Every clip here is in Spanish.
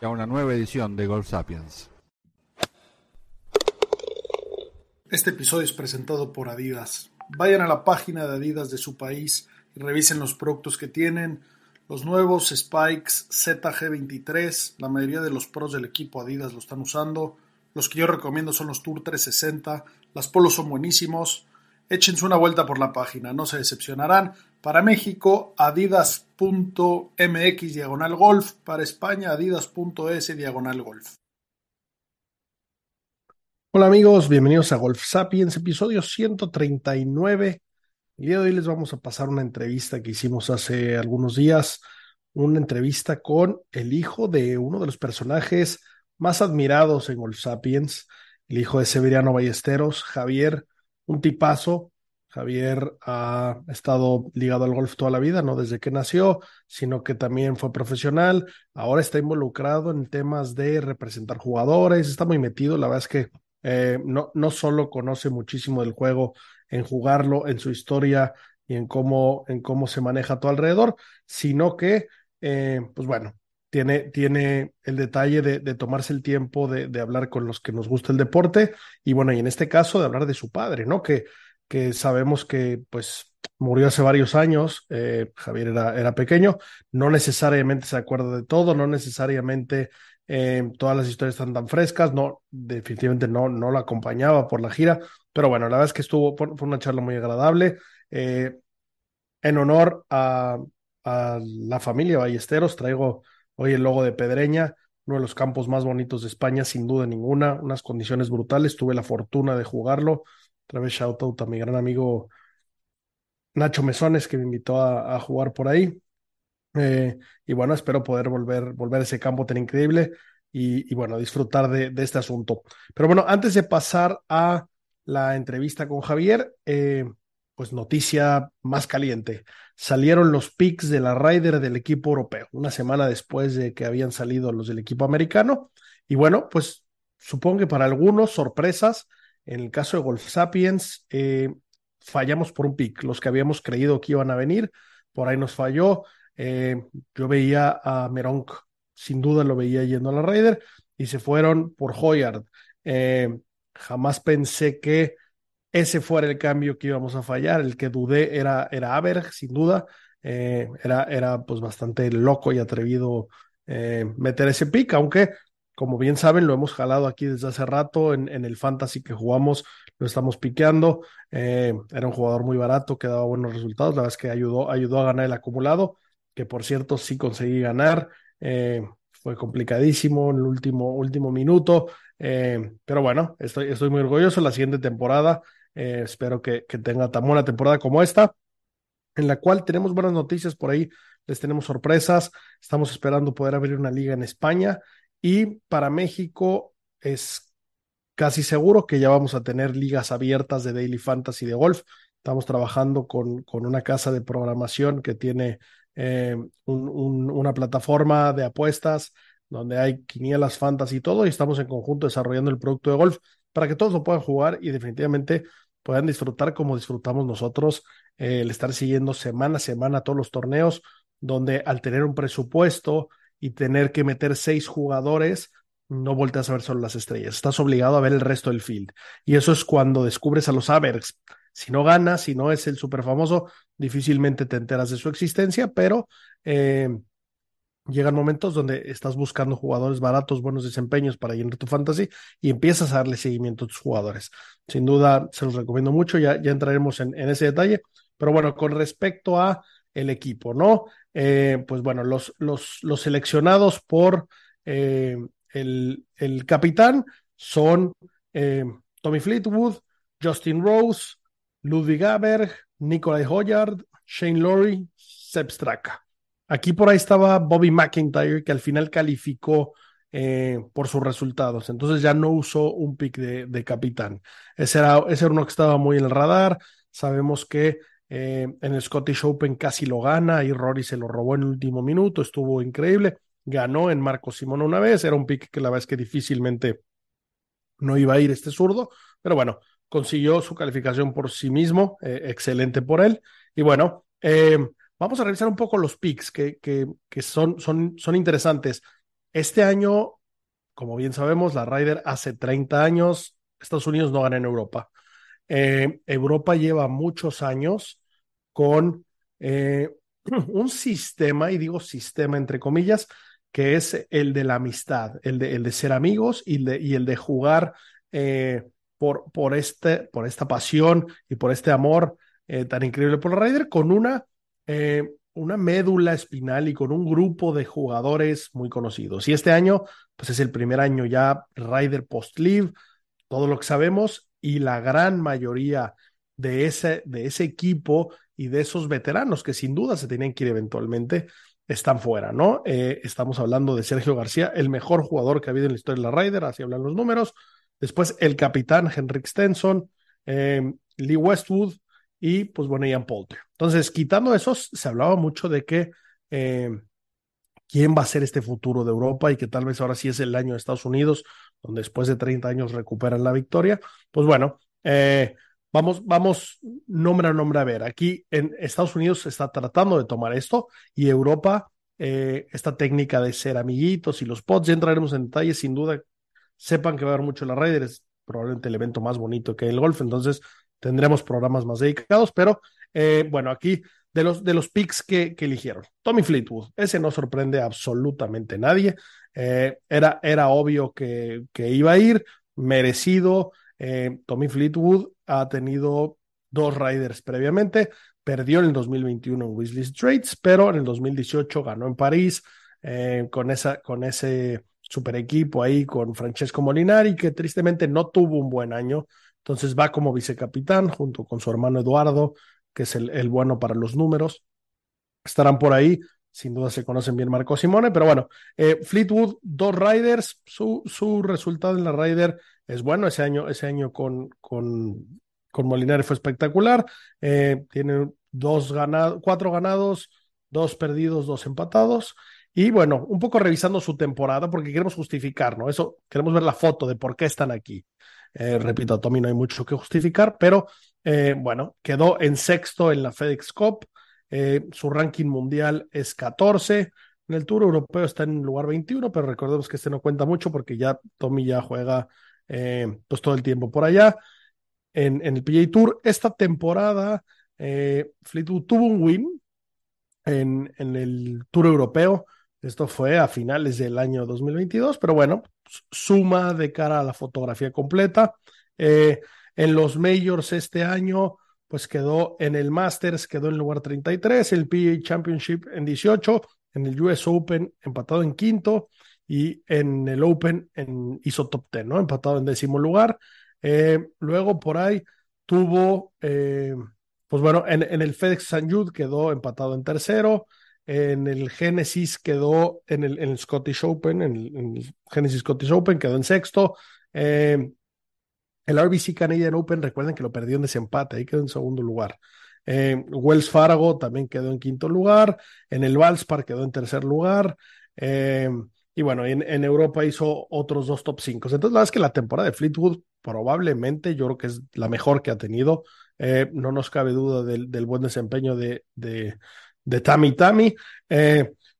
y a una nueva edición de Golf Sapiens. Este episodio es presentado por Adidas. Vayan a la página de Adidas de su país y revisen los productos que tienen. Los nuevos Spikes ZG23, la mayoría de los pros del equipo Adidas lo están usando. Los que yo recomiendo son los Tour 360. Las polos son buenísimos. Échense una vuelta por la página, no se decepcionarán. Para México, adidas.mx diagonal golf. Para España, adidas.es diagonal golf. Hola amigos, bienvenidos a Golf Sapiens, episodio 139. El día de hoy les vamos a pasar una entrevista que hicimos hace algunos días, una entrevista con el hijo de uno de los personajes más admirados en Golf Sapiens, el hijo de Severiano Ballesteros, Javier, un tipazo, Javier ha estado ligado al golf toda la vida, no desde que nació, sino que también fue profesional. Ahora está involucrado en temas de representar jugadores, está muy metido. La verdad es que eh, no, no solo conoce muchísimo del juego en jugarlo, en su historia y en cómo, en cómo se maneja todo alrededor, sino que, eh, pues bueno, tiene, tiene el detalle de, tomarse el tiempo de, de hablar con los que nos gusta el deporte y bueno, y en este caso de hablar de su padre, ¿no? Que que sabemos que pues murió hace varios años, eh, Javier era, era, pequeño, no necesariamente se acuerda de todo, no necesariamente eh, todas las historias están tan frescas, no, definitivamente no, no lo acompañaba por la gira, pero bueno, la verdad es que estuvo, fue una charla muy agradable, eh, en honor a, a la familia Ballesteros, traigo hoy el logo de Pedreña, uno de los campos más bonitos de España, sin duda ninguna, unas condiciones brutales, tuve la fortuna de jugarlo, otra vez shout out a mi gran amigo Nacho Mesones que me invitó a, jugar por ahí. Eh, y bueno, espero poder volver, volver a ese campo tan increíble y, bueno, disfrutar de, de, este asunto. Pero bueno, antes de pasar a la entrevista con Javier, eh, pues noticia más caliente. Salieron los picks de la Ryder del equipo europeo, una semana después de que habían salido los del equipo americano. Y bueno, pues supongo que para algunos sorpresas, en el caso de Golf Sapiens, eh, fallamos por un pick. Los que habíamos creído que iban a venir, por ahí nos falló. Eh, yo veía a Meronk, sin duda lo veía yendo a la Raider, y se fueron por Hoyard. Eh, jamás pensé que ese fuera el cambio que íbamos a fallar. El que dudé era, era Aberg, sin duda. Eh, era, era pues bastante loco y atrevido meter ese pick, aunque como bien saben, lo hemos jalado aquí desde hace rato en, el fantasy que jugamos, lo estamos piqueando. Eh, era un jugador muy barato que daba buenos resultados. La verdad es que ayudó, ayudó a ganar el acumulado, que por cierto sí conseguí ganar. Eh, fue complicadísimo en el último, último minuto. Eh, pero bueno, estoy, estoy muy orgulloso. La siguiente temporada, espero que, que tenga tan buena temporada como esta en la cual tenemos buenas noticias por ahí, les tenemos sorpresas, estamos esperando poder abrir una liga en España y para México es casi seguro que ya vamos a tener ligas abiertas de Daily Fantasy de golf. Estamos trabajando con, con una casa de programación que tiene eh, un, un, una plataforma de apuestas donde hay quinielas, fantasy y todo, y estamos en conjunto desarrollando el producto de golf para que todos lo puedan jugar y definitivamente puedan disfrutar como disfrutamos nosotros eh, el estar siguiendo semana a semana todos los torneos, donde al tener un presupuesto, y tener que meter seis jugadores, no volteas a ver solo las estrellas, estás obligado a ver el resto del field. Y eso es cuando descubres a los Abergs. Si no ganas, si no es el super famoso, difícilmente te enteras de su existencia, pero eh, llegan momentos donde estás buscando jugadores baratos, buenos desempeños para llenar tu fantasy y empiezas a darle seguimiento a tus jugadores. Sin duda, se los recomiendo mucho, ya, ya entraremos en, en ese detalle. Pero bueno, con respecto a el equipo, ¿no? Eh, pues bueno, los, los, los seleccionados por eh, el, el, capitán son eh, Tommy Fleetwood, Justin Rose, Ludwig Aberg, Nikolai Hoyard, Shane Lowry, Seb Straka. aquí por ahí estaba Bobby McIntyre, que al final calificó por sus resultados. Entonces ya no usó un pick de, de capitán. Ese era, ese era uno que estaba muy en el radar. Sabemos que eh, en el Scottish Open casi lo gana y Rory se lo robó en el último minuto. Estuvo increíble. Ganó en Marco Simón una vez. Era un pick que la verdad es que difícilmente no iba a ir este zurdo. Pero bueno, consiguió su calificación por sí mismo. Eh, excelente por él. Y bueno, eh, vamos a revisar un poco los picks que, que, son, son, son interesantes. Este año, como bien sabemos, la Ryder hace 30 años, Estados Unidos no gana en Europa. Europa lleva muchos años con eh, un sistema, y digo sistema entre comillas, que es el de la amistad, el de, el de ser amigos y, de, y el de jugar eh, por, por, este, por esta pasión y por este amor eh, tan increíble por la Ryder, con una una médula espinal y con un grupo de jugadores muy conocidos. Y este año, pues es el primer año ya Ryder post-Live, todo lo que sabemos, y la gran mayoría de ese, de ese equipo y de esos veteranos que sin duda se tenían que ir eventualmente, están fuera, ¿no? Eh, estamos hablando de Sergio García, el mejor jugador que ha habido en la historia de la Ryder, así hablan los números. Después el capitán Henrik Stenson, eh, Lee Westwood, y pues bueno, Ian Poulter. Entonces, quitando esos, se hablaba mucho de que eh, quién va a ser este futuro de Europa y que tal vez ahora sí es el año de Estados Unidos, donde después de 30 años recuperan la victoria. Pues bueno, vamos, vamos nombre a nombre a ver. Aquí en Estados Unidos se está tratando de tomar esto y Europa, eh, esta técnica de ser amiguitos y los pods, ya entraremos en detalles, sin duda, sepan que va a haber mucho en la Raider, es probablemente el evento más bonito que el golf, entonces tendremos programas más dedicados, pero eh, bueno, aquí de los, de los picks que, eligieron. Tommy Fleetwood, ese no sorprende absolutamente nadie. Eh, era, era obvio que, que, iba a ir, merecido. Eh, Tommy Fleetwood ha tenido dos riders previamente, perdió en el 2021 en Weasley Straits, pero en el 2018 ganó en París eh, con, esa, con ese super equipo ahí con Francesco Molinari, que tristemente no tuvo un buen año. Entonces va como vicecapitán junto con su hermano Eduardo, que es el, el bueno para los números. Estarán por ahí. Sin duda se conocen bien Marco Simone, pero bueno, eh, Fleetwood, dos Riders, su, su resultado en la Rider es bueno. Ese año, ese año con, con, con Molinari fue espectacular. Eh, tiene dos ganados, cuatro ganados, dos perdidos, dos empatados. Y bueno, un poco revisando su temporada, porque queremos justificar, ¿no? Eso, queremos ver la foto de por qué están aquí. Eh, repito, a Tommy no hay mucho que justificar, pero eh, bueno, quedó en sexto en la FedEx Cup. Eh, su ranking mundial es 14. En el Tour Europeo está en lugar 21, pero recordemos que este no cuenta mucho porque ya Tommy ya juega eh, pues todo el tiempo por allá. En, en el PGA Tour, esta temporada, eh, Fleetwood tuvo un win en, en el Tour Europeo. Esto fue a finales del año 2022, pero bueno, suma de cara a la fotografía completa. En los majors este año, pues quedó en el Masters, quedó en lugar 33, el PGA Championship en 18, en el US Open empatado en quinto y en el Open en, hizo top 10, ¿no? Empatado en décimo lugar. Eh, luego por ahí tuvo, eh, pues bueno, en, el FedEx San Jude quedó empatado en tercero en el Genesis quedó en el, en el Scottish Open, en el, en el, Genesis Scottish Open quedó en sexto. Eh, el RBC Canadian Open, recuerden que lo perdió en desempate, ahí quedó en segundo lugar. Eh, Wells Fargo también quedó en quinto lugar. En el Valspar quedó en tercer lugar. Eh, y bueno, en, Europa hizo otros dos top 5. Entonces, la verdad es que la temporada de Fleetwood probablemente yo creo que es la mejor que ha tenido. Eh, no nos cabe duda del, del buen desempeño de, de, de Tammy Tammy.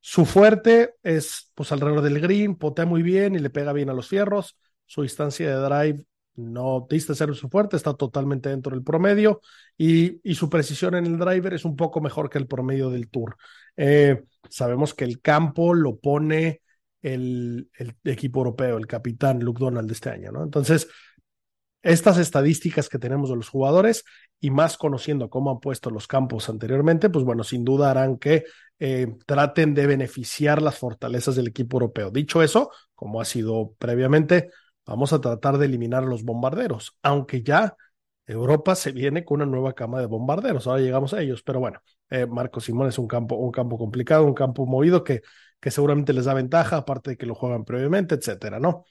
Su fuerte es pues alrededor del green, potea muy bien y le pega bien a los fierros. Su distancia de drive no diste ser su fuerte, está totalmente dentro del promedio y, y, su precisión en el driver es un poco mejor que el promedio del tour. Eh, sabemos que el campo lo pone el, el, equipo europeo, el capitán Luke Donald de este año, ¿no? Entonces, estas estadísticas que tenemos de los jugadores y más conociendo cómo han puesto los campos anteriormente, pues bueno, sin duda harán que eh, traten de beneficiar las fortalezas del equipo europeo. Dicho eso, como ha sido previamente, vamos a tratar de eliminar a los bombarderos, aunque ya Europa se viene con una nueva cama de bombarderos. Ahora llegamos a ellos, pero bueno, eh, Marco Simón es un campo, un campo complicado, un campo movido que, que seguramente les da ventaja, aparte de que lo juegan previamente, etcétera, ¿no?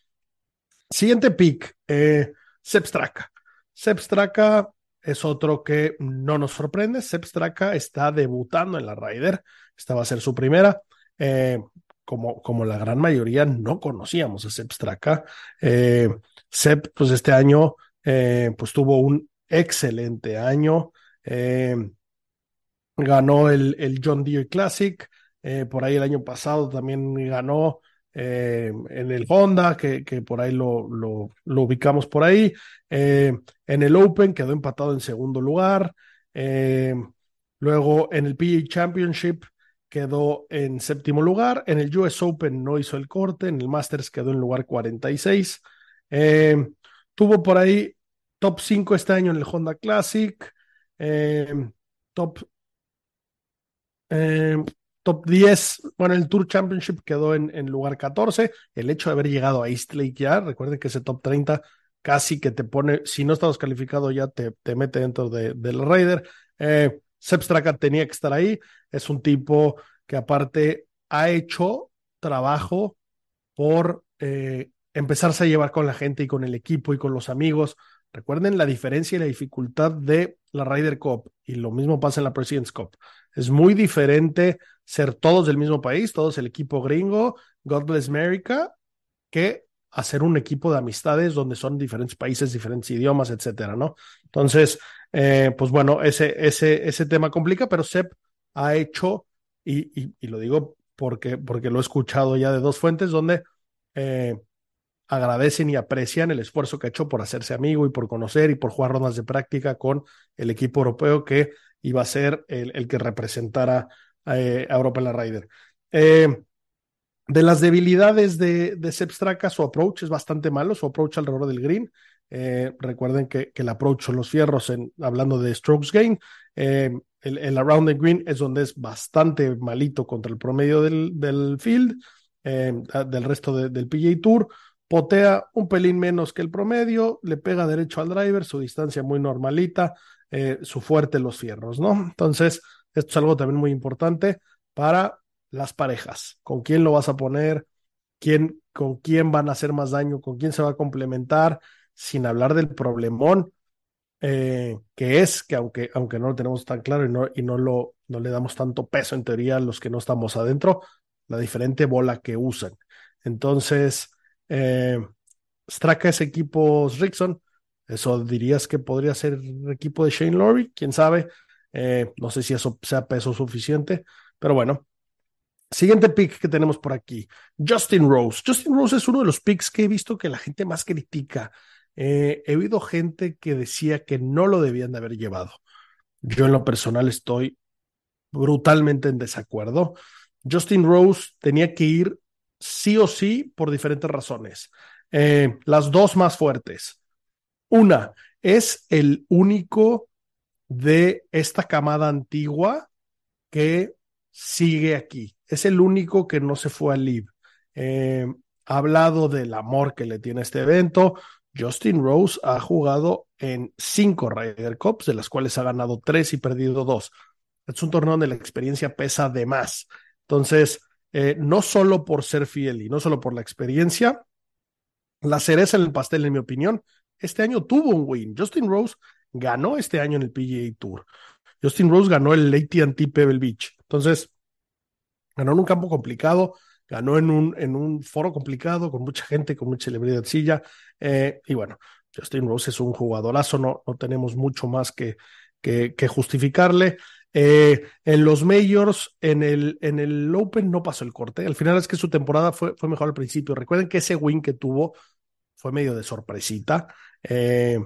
Siguiente pick, eh, Straka. Straka es otro que no nos sorprende. Straka está debutando en la Ryder. Esta va a ser su primera. Eh, como, como la gran mayoría no conocíamos a Sepp Straka. Eh, Sepp, pues este año eh, pues tuvo un excelente año. Eh, ganó el, el, John Deere Classic. Eh, por ahí el año pasado también ganó en el Honda, que, que por ahí lo, lo, lo, ubicamos por ahí. en el Open quedó empatado en segundo lugar. luego en el PGA Championship quedó en séptimo lugar. En el US Open no hizo el corte. En el Masters quedó en lugar 46. tuvo por ahí top 5 este año en el Honda Classic, eh, top, eh, top 10, bueno, el Tour Championship quedó en, en, lugar 14, el hecho de haber llegado a East Lake ya, recuerden que ese top 30 casi que te pone, si no estabas calificado ya te, te mete dentro de, del Raider. Eh, tenía que estar ahí, es un tipo que aparte ha hecho trabajo por eh, empezarse a llevar con la gente y con el equipo y con los amigos. Recuerden la diferencia y la dificultad de la Ryder Cup y lo mismo pasa en la President's Cup. Es muy diferente ser todos del mismo país, todos el equipo gringo, God Bless America, que hacer un equipo de amistades donde son diferentes países, diferentes idiomas, etcétera, ¿no? Entonces, eh, pues bueno, ese, ese, ese tema complica, pero Sep ha hecho, y, y, lo digo porque, porque lo he escuchado ya de dos fuentes, donde eh, agradecen y aprecian el esfuerzo que ha hecho por hacerse amigo y por conocer y por jugar rondas de práctica con el equipo europeo que iba a ser el, el que representara eh, a Europa en la Ryder. Eh, de las debilidades de, de Straka, su approach es bastante malo, su approach alrededor del green. Eh, recuerden que, el approach los fierros, hablando de strokes gain. Eh, el, around the green es donde es bastante malito contra el promedio del, field, eh, del resto de, del PGA Tour potea un pelín menos que el promedio, le pega derecho al driver, su distancia muy normalita, su fuerte los fierros, ¿no? Entonces, esto es algo también muy importante para las parejas. ¿Con quién lo vas a poner? ¿Quién, ¿Con quién van a hacer más daño? ¿Con quién se va a complementar? Sin hablar del problemón eh, que es que aunque, aunque no lo tenemos tan claro y no, y no, lo, no le damos tanto peso en teoría a los que no estamos adentro, la diferente bola que usan. Entonces, eh, Straka es equipo Rickson. Eso dirías que podría ser equipo de Shane Lowry, quién sabe. Eh, no sé si eso sea peso suficiente, pero bueno. Siguiente pick que tenemos por aquí, Justin Rose. Justin Rose es uno de los picks que he visto que la gente más critica. Eh, he oído gente que decía que no lo debían de haber llevado. Yo en lo personal estoy brutalmente en desacuerdo. Justin Rose tenía que ir sí o sí por diferentes razones. Eh, las dos más fuertes. Una, es el único de esta camada antigua que sigue aquí. Es el único que no se fue al LIV. Eh, ha hablado del amor que le tiene este evento. Justin Rose ha jugado en cinco Ryder Cups, de las cuales ha ganado tres y perdido dos. Es un torneo donde la experiencia pesa de más. Entonces, eh, no solo por ser fiel y no solo por la experiencia, la cereza en el pastel, en mi opinión, este año tuvo un win. Justin Rose ganó este año en el PGA Tour. Justin Rose ganó el AT&T Pebble Beach. Entonces, ganó en un campo complicado, ganó en un, en un foro complicado, con mucha gente, con mucha celebridad silla. Eh, y bueno, Justin Rose es un jugadorazo, no, no tenemos mucho más que, que, justificarle. Eh, en los Majors, en el, en el Open no pasó el corte. Al final es que su temporada fue, fue mejor al principio. Recuerden que ese win que tuvo fue medio de sorpresita. Eh,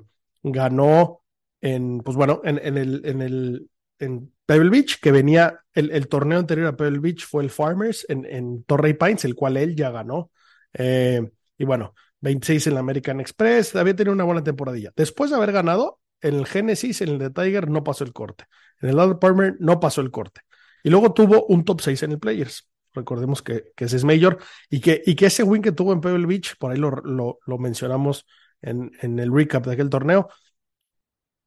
ganó en, pues bueno, en, en el, en Pebble Beach, que venía, el, el, torneo anterior a Pebble Beach fue el Farmers en, en Torrey Pines, el cual él ya ganó. Eh, y bueno, 26 en la American Express, había tenido una buena temporadilla. Después de haber ganado, en el Genesis, en el de Tiger, no pasó el corte. En el Other Palmer no pasó el corte. Y luego tuvo un top 6 en el Players. Recordemos que, que ese es mayor y que, y que ese win que tuvo en Pebble Beach, por ahí lo, lo, lo mencionamos en, en, el recap de aquel torneo,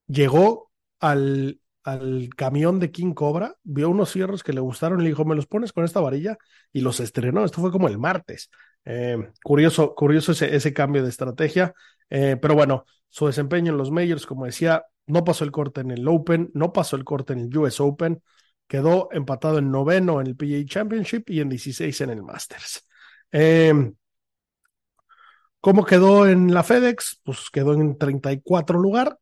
llegó al, al camión de King Cobra, vio unos cierros que le gustaron y le dijo, me los pones con esta varilla y los estrenó. Esto fue como el martes. Eh, curioso, curioso ese, ese, cambio de estrategia, eh, pero bueno, su desempeño en los majors, como decía, no pasó el corte en el Open, no pasó el corte en el US Open, quedó empatado en noveno en el PGA Championship y en 16 en el Masters. Eh, ¿Cómo quedó en la FedEx? Pues quedó en 34 lugar,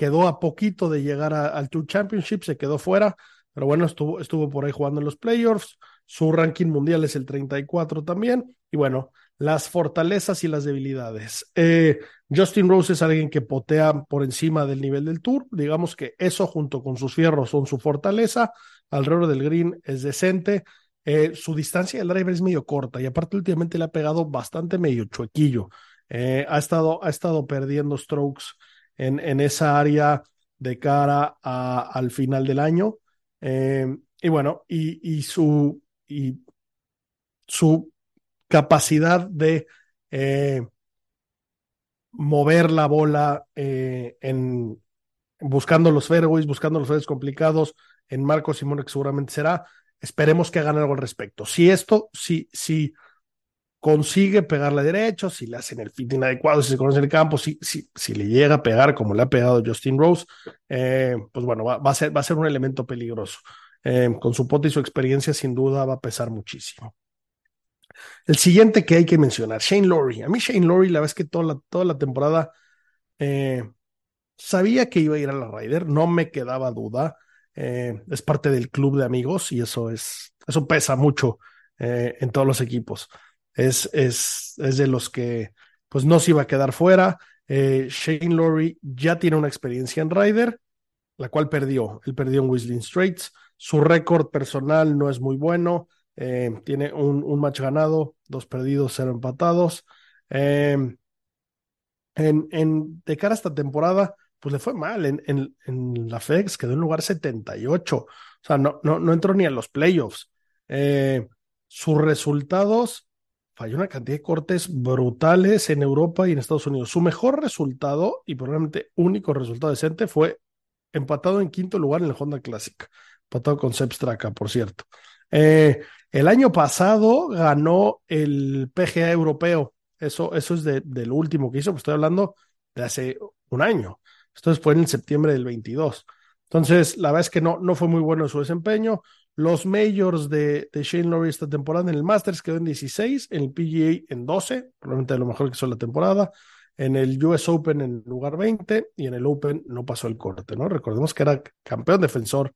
quedó a poquito de llegar al Tour Championship, se quedó fuera, pero bueno, estuvo, estuvo por ahí jugando en los playoffs. Su ranking mundial es el 34 también. Y bueno, las fortalezas y las debilidades. Eh, Justin Rose es alguien que potea por encima del nivel del tour. Digamos que eso junto con sus fierros son su fortaleza. Alrededor del green es decente. Eh, su distancia del driver es medio corta y aparte últimamente le ha pegado bastante medio chuequillo. Eh, ha, estado, ha estado perdiendo strokes en, esa área de cara al final del año. Eh, y bueno, y, y, su, y su capacidad de eh, mover la bola eh, en buscando los fairways, buscando los fairways complicados en Marco Simón, que seguramente será, Esperemos que hagan algo al respecto. Si esto, si, si consigue pegarle derecho, si le hacen el fitting adecuado, si se conoce el campo, si, si, si le llega a pegar como le ha pegado Justin Rose, eh, pues bueno, va, va, a ser, va a ser un elemento peligroso. Eh, con su pote y su experiencia, sin duda, va a pesar muchísimo. El siguiente que hay que mencionar, Shane Lowry. A mí Shane Lowry, la es que toda la, toda la temporada eh, sabía que iba a ir a la Ryder, no me quedaba duda. Es parte del club de amigos y eso es, eso pesa mucho en todos los equipos. Es, es, es de los que pues no se iba a quedar fuera. Eh, Shane Lowry ya tiene una experiencia en Ryder, la cual perdió. Él perdió en Whistling Straits. Su récord personal no es muy bueno. Eh, tiene un, un, match ganado, dos perdidos, cero empatados. Eh, en, en, de cara a esta temporada, pues le fue mal. En, en, en la FEX quedó en lugar 78. O sea, no, no, no entró ni a los playoffs. Eh, sus resultados, falló una cantidad de cortes brutales en Europa y en Estados Unidos. Su mejor resultado y probablemente único resultado decente fue empatado en quinto lugar en el Honda Classic. Empatado con Seb Straka, por cierto. Eh, el año pasado ganó el PGA europeo. Eso, eso es de, del último que hizo, pues estoy hablando de hace un año. Esto fue en septiembre del 22. Entonces, la verdad es que no, no fue muy bueno su desempeño. Los majors de, Shane Lowry esta temporada en el Masters quedó en 16, en el PGA en 12, probablemente lo mejor que hizo la temporada. En el US Open en lugar 20 y en el Open no pasó el corte, ¿no? Recordemos que era campeón defensor,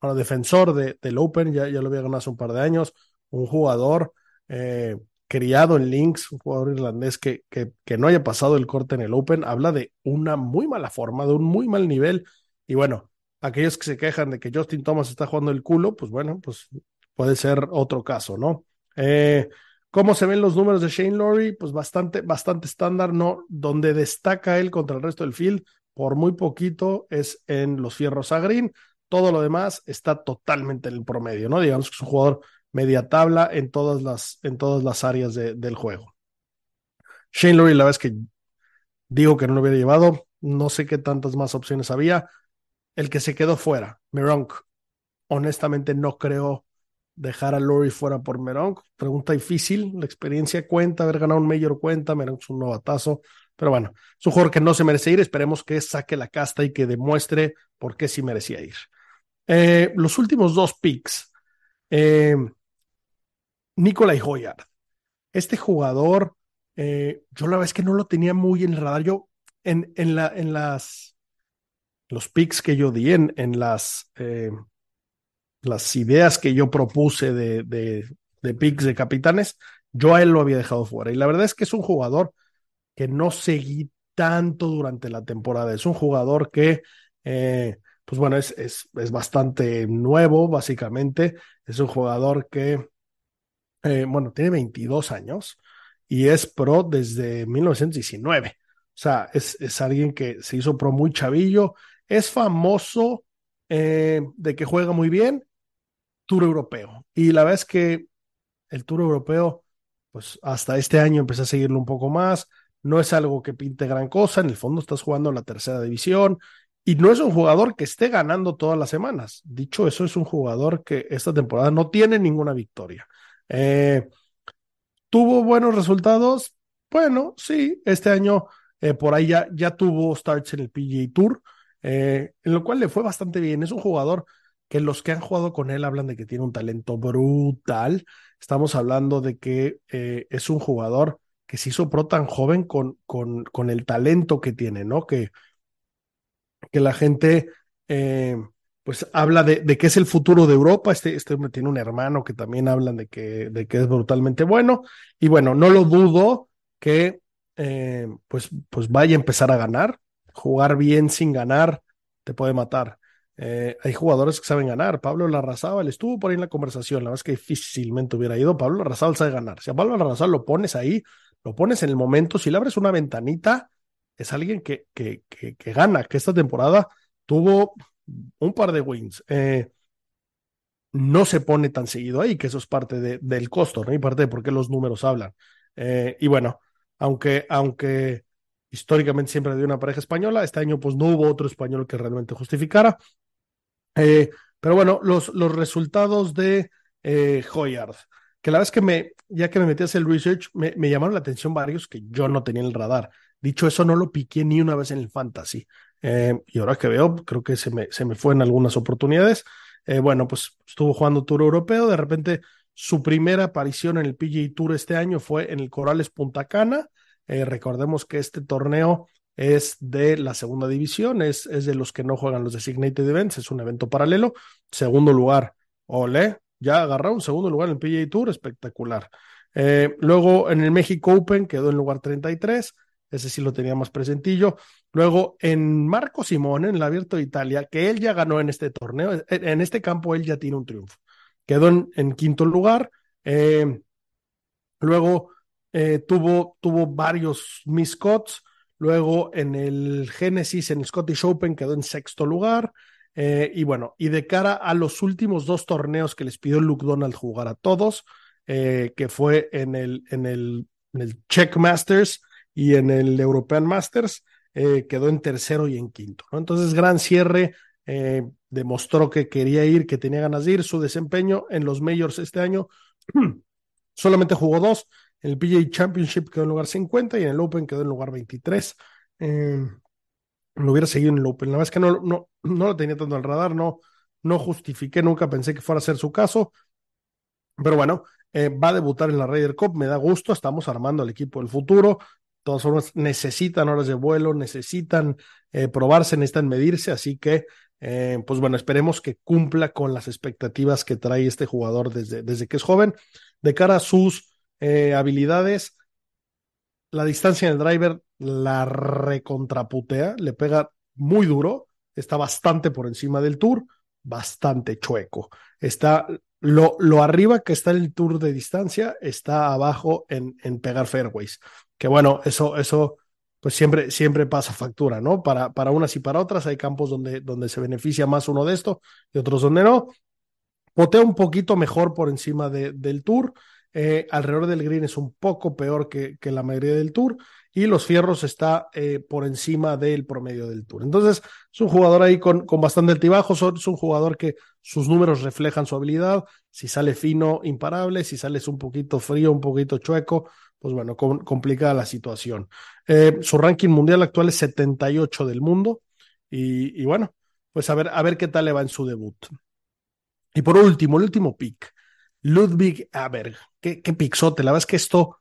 bueno, defensor de, del Open, ya, ya lo había ganado hace un par de años, un jugador eh, criado en Lynx, un jugador irlandés que, que, que, no haya pasado el corte en el Open, habla de una muy mala forma, de un muy mal nivel. Y bueno, aquellos que se quejan de que Justin Thomas está jugando el culo, pues bueno, pues puede ser otro caso, ¿no? Eh, ¿Cómo se ven los números de Shane Lowry? Pues bastante, bastante estándar, ¿no? Donde destaca él contra el resto del field, por muy poquito, es en los fierros a green. Todo lo demás está totalmente en el promedio, ¿no? Digamos que es un jugador media tabla en todas las, en todas las áreas de, del juego. Shane Lowry, la es que digo que no lo hubiera llevado, no sé qué tantas más opciones había. El que se quedó fuera, Meronk, honestamente no creo dejar a Lowry fuera por Meronk. Pregunta difícil, la experiencia cuenta, haber ganado un mayor cuenta, Meronk es un novatazo, pero bueno, es un jugador que no se merece ir, esperemos que saque la casta y que demuestre por qué sí merecía ir. Eh, los últimos dos picks, eh, Nicolai Hoyard. Este jugador, eh, yo la verdad es que no lo tenía muy en el radar. Yo, en, en, la, en las, los picks que yo di, en, las, eh, las ideas que yo propuse de, de, de picks de capitanes, yo a él lo había dejado fuera. Y la verdad es que es un jugador que no seguí tanto durante la temporada. Es un jugador que, eh, pues bueno, es, es, es, bastante nuevo, básicamente. Es un jugador que eh, bueno, tiene 22 años y es pro desde 1919. O sea, es, es alguien que se hizo pro muy chavillo, es famoso eh, de que juega muy bien, Tour Europeo. Y la verdad es que el Tour Europeo, pues hasta este año empecé a seguirlo un poco más, no es algo que pinte gran cosa, en el fondo estás jugando la tercera división y no es un jugador que esté ganando todas las semanas. Dicho eso, es un jugador que esta temporada no tiene ninguna victoria. Eh, ¿Tuvo buenos resultados? Bueno, sí, este año eh, por ahí ya, ya, tuvo starts en el PGA Tour, eh, en lo cual le fue bastante bien. Es un jugador que los que han jugado con él hablan de que tiene un talento brutal. Estamos hablando de que eh, es un jugador que se hizo pro tan joven con, con, el talento que tiene, ¿no? Que, que la gente eh, pues habla de, de, que es el futuro de Europa. Este, este hombre tiene un hermano que también hablan de que, de que es brutalmente bueno. Y bueno, no lo dudo que pues, pues vaya a empezar a ganar. Jugar bien sin ganar te puede matar. Eh, hay jugadores que saben ganar. Pablo Larrazábal estuvo por ahí en la conversación. La verdad es que difícilmente hubiera ido. Pablo Larrazábal sabe ganar. Si a Pablo Larrazábal lo pones ahí, lo pones en el momento, si le abres una ventanita, es alguien que, que, que, que gana, que esta temporada tuvo un par de wins. Eh, no se pone tan seguido ahí, que eso es parte de, del costo, ¿no? Y parte de por qué los números hablan. Eh, y bueno, aunque, aunque históricamente siempre de una pareja española, este año pues no hubo otro español que realmente justificara. Eh, pero bueno, los, los resultados de eh, Hoyard, que la es que me, ya que me metí a el research, me, me, llamaron la atención varios que yo no tenía en el radar. Dicho eso, no lo piqué ni una vez en el fantasy. Eh, y ahora que veo, creo que se me, se me fue en algunas oportunidades. Eh, bueno, pues estuvo jugando Tour Europeo, de repente su primera aparición en el PGA Tour este año fue en el Corales Punta Cana. Eh, recordemos que este torneo es de la segunda división, es, es de los que no juegan los Designated Events, es un evento paralelo. Segundo lugar, ole, ya agarró un segundo lugar en el PGA Tour, espectacular. Eh, luego en el México Open quedó en lugar 33, ese sí lo tenía más presentillo. Luego en Marco Simón, en el Abierto de Italia, que él ya ganó en este torneo, en este campo él ya tiene un triunfo. Quedó en, en quinto lugar. Eh, luego eh, tuvo, tuvo varios miscots. Luego en el Genesis, en el Scottish Open, quedó en sexto lugar. Eh, y bueno, y de cara a los últimos dos torneos que les pidió Luke Donald jugar a todos, eh, que fue en el, en el, Czech Masters y en el European Masters, quedó en tercero y en quinto. ¿no? Entonces, gran cierre, demostró que quería ir, que tenía ganas de ir. Su desempeño en los Majors este año solamente jugó dos, el PGA Championship quedó en lugar 50 y en el Open quedó en lugar 23. Eh, lo hubiera seguido en el Open. La verdad es que no, no, no lo tenía tanto al radar, no, no justifiqué, nunca pensé que fuera a ser su caso. Pero bueno, eh, va a debutar en la Ryder Cup, me da gusto, estamos armando el equipo del futuro. De todas formas, necesitan horas de vuelo, necesitan eh, probarse, necesitan medirse, así que, pues bueno, esperemos que cumpla con las expectativas que trae este jugador desde, desde que es joven. De cara a sus eh, habilidades, la distancia en el driver la recontraputea, le pega muy duro, está bastante por encima del tour, bastante chueco. Está lo, lo arriba que está el tour de distancia, está abajo en, en pegar fairways. Que bueno, eso, eso pues siempre, siempre pasa factura, ¿no? Para, para unas y para otras hay campos donde, donde se beneficia más uno de esto y otros donde no. Potea un poquito mejor por encima de, del tour, eh, alrededor del green es un poco peor que, que, la mayoría del tour y los fierros está eh, por encima del promedio del tour. Entonces es un jugador ahí con, con bastante altibajos, es un jugador que sus números reflejan su habilidad, si sale fino, imparable, si sales un poquito frío, un poquito chueco, pues bueno, com complicada la situación. Eh, su ranking mundial actual es 78 del mundo y, y bueno, pues a ver, a ver qué tal le va en su debut. Y por último, el último pick. Ludwig Aberg. Qué, pixote. La verdad es que esto,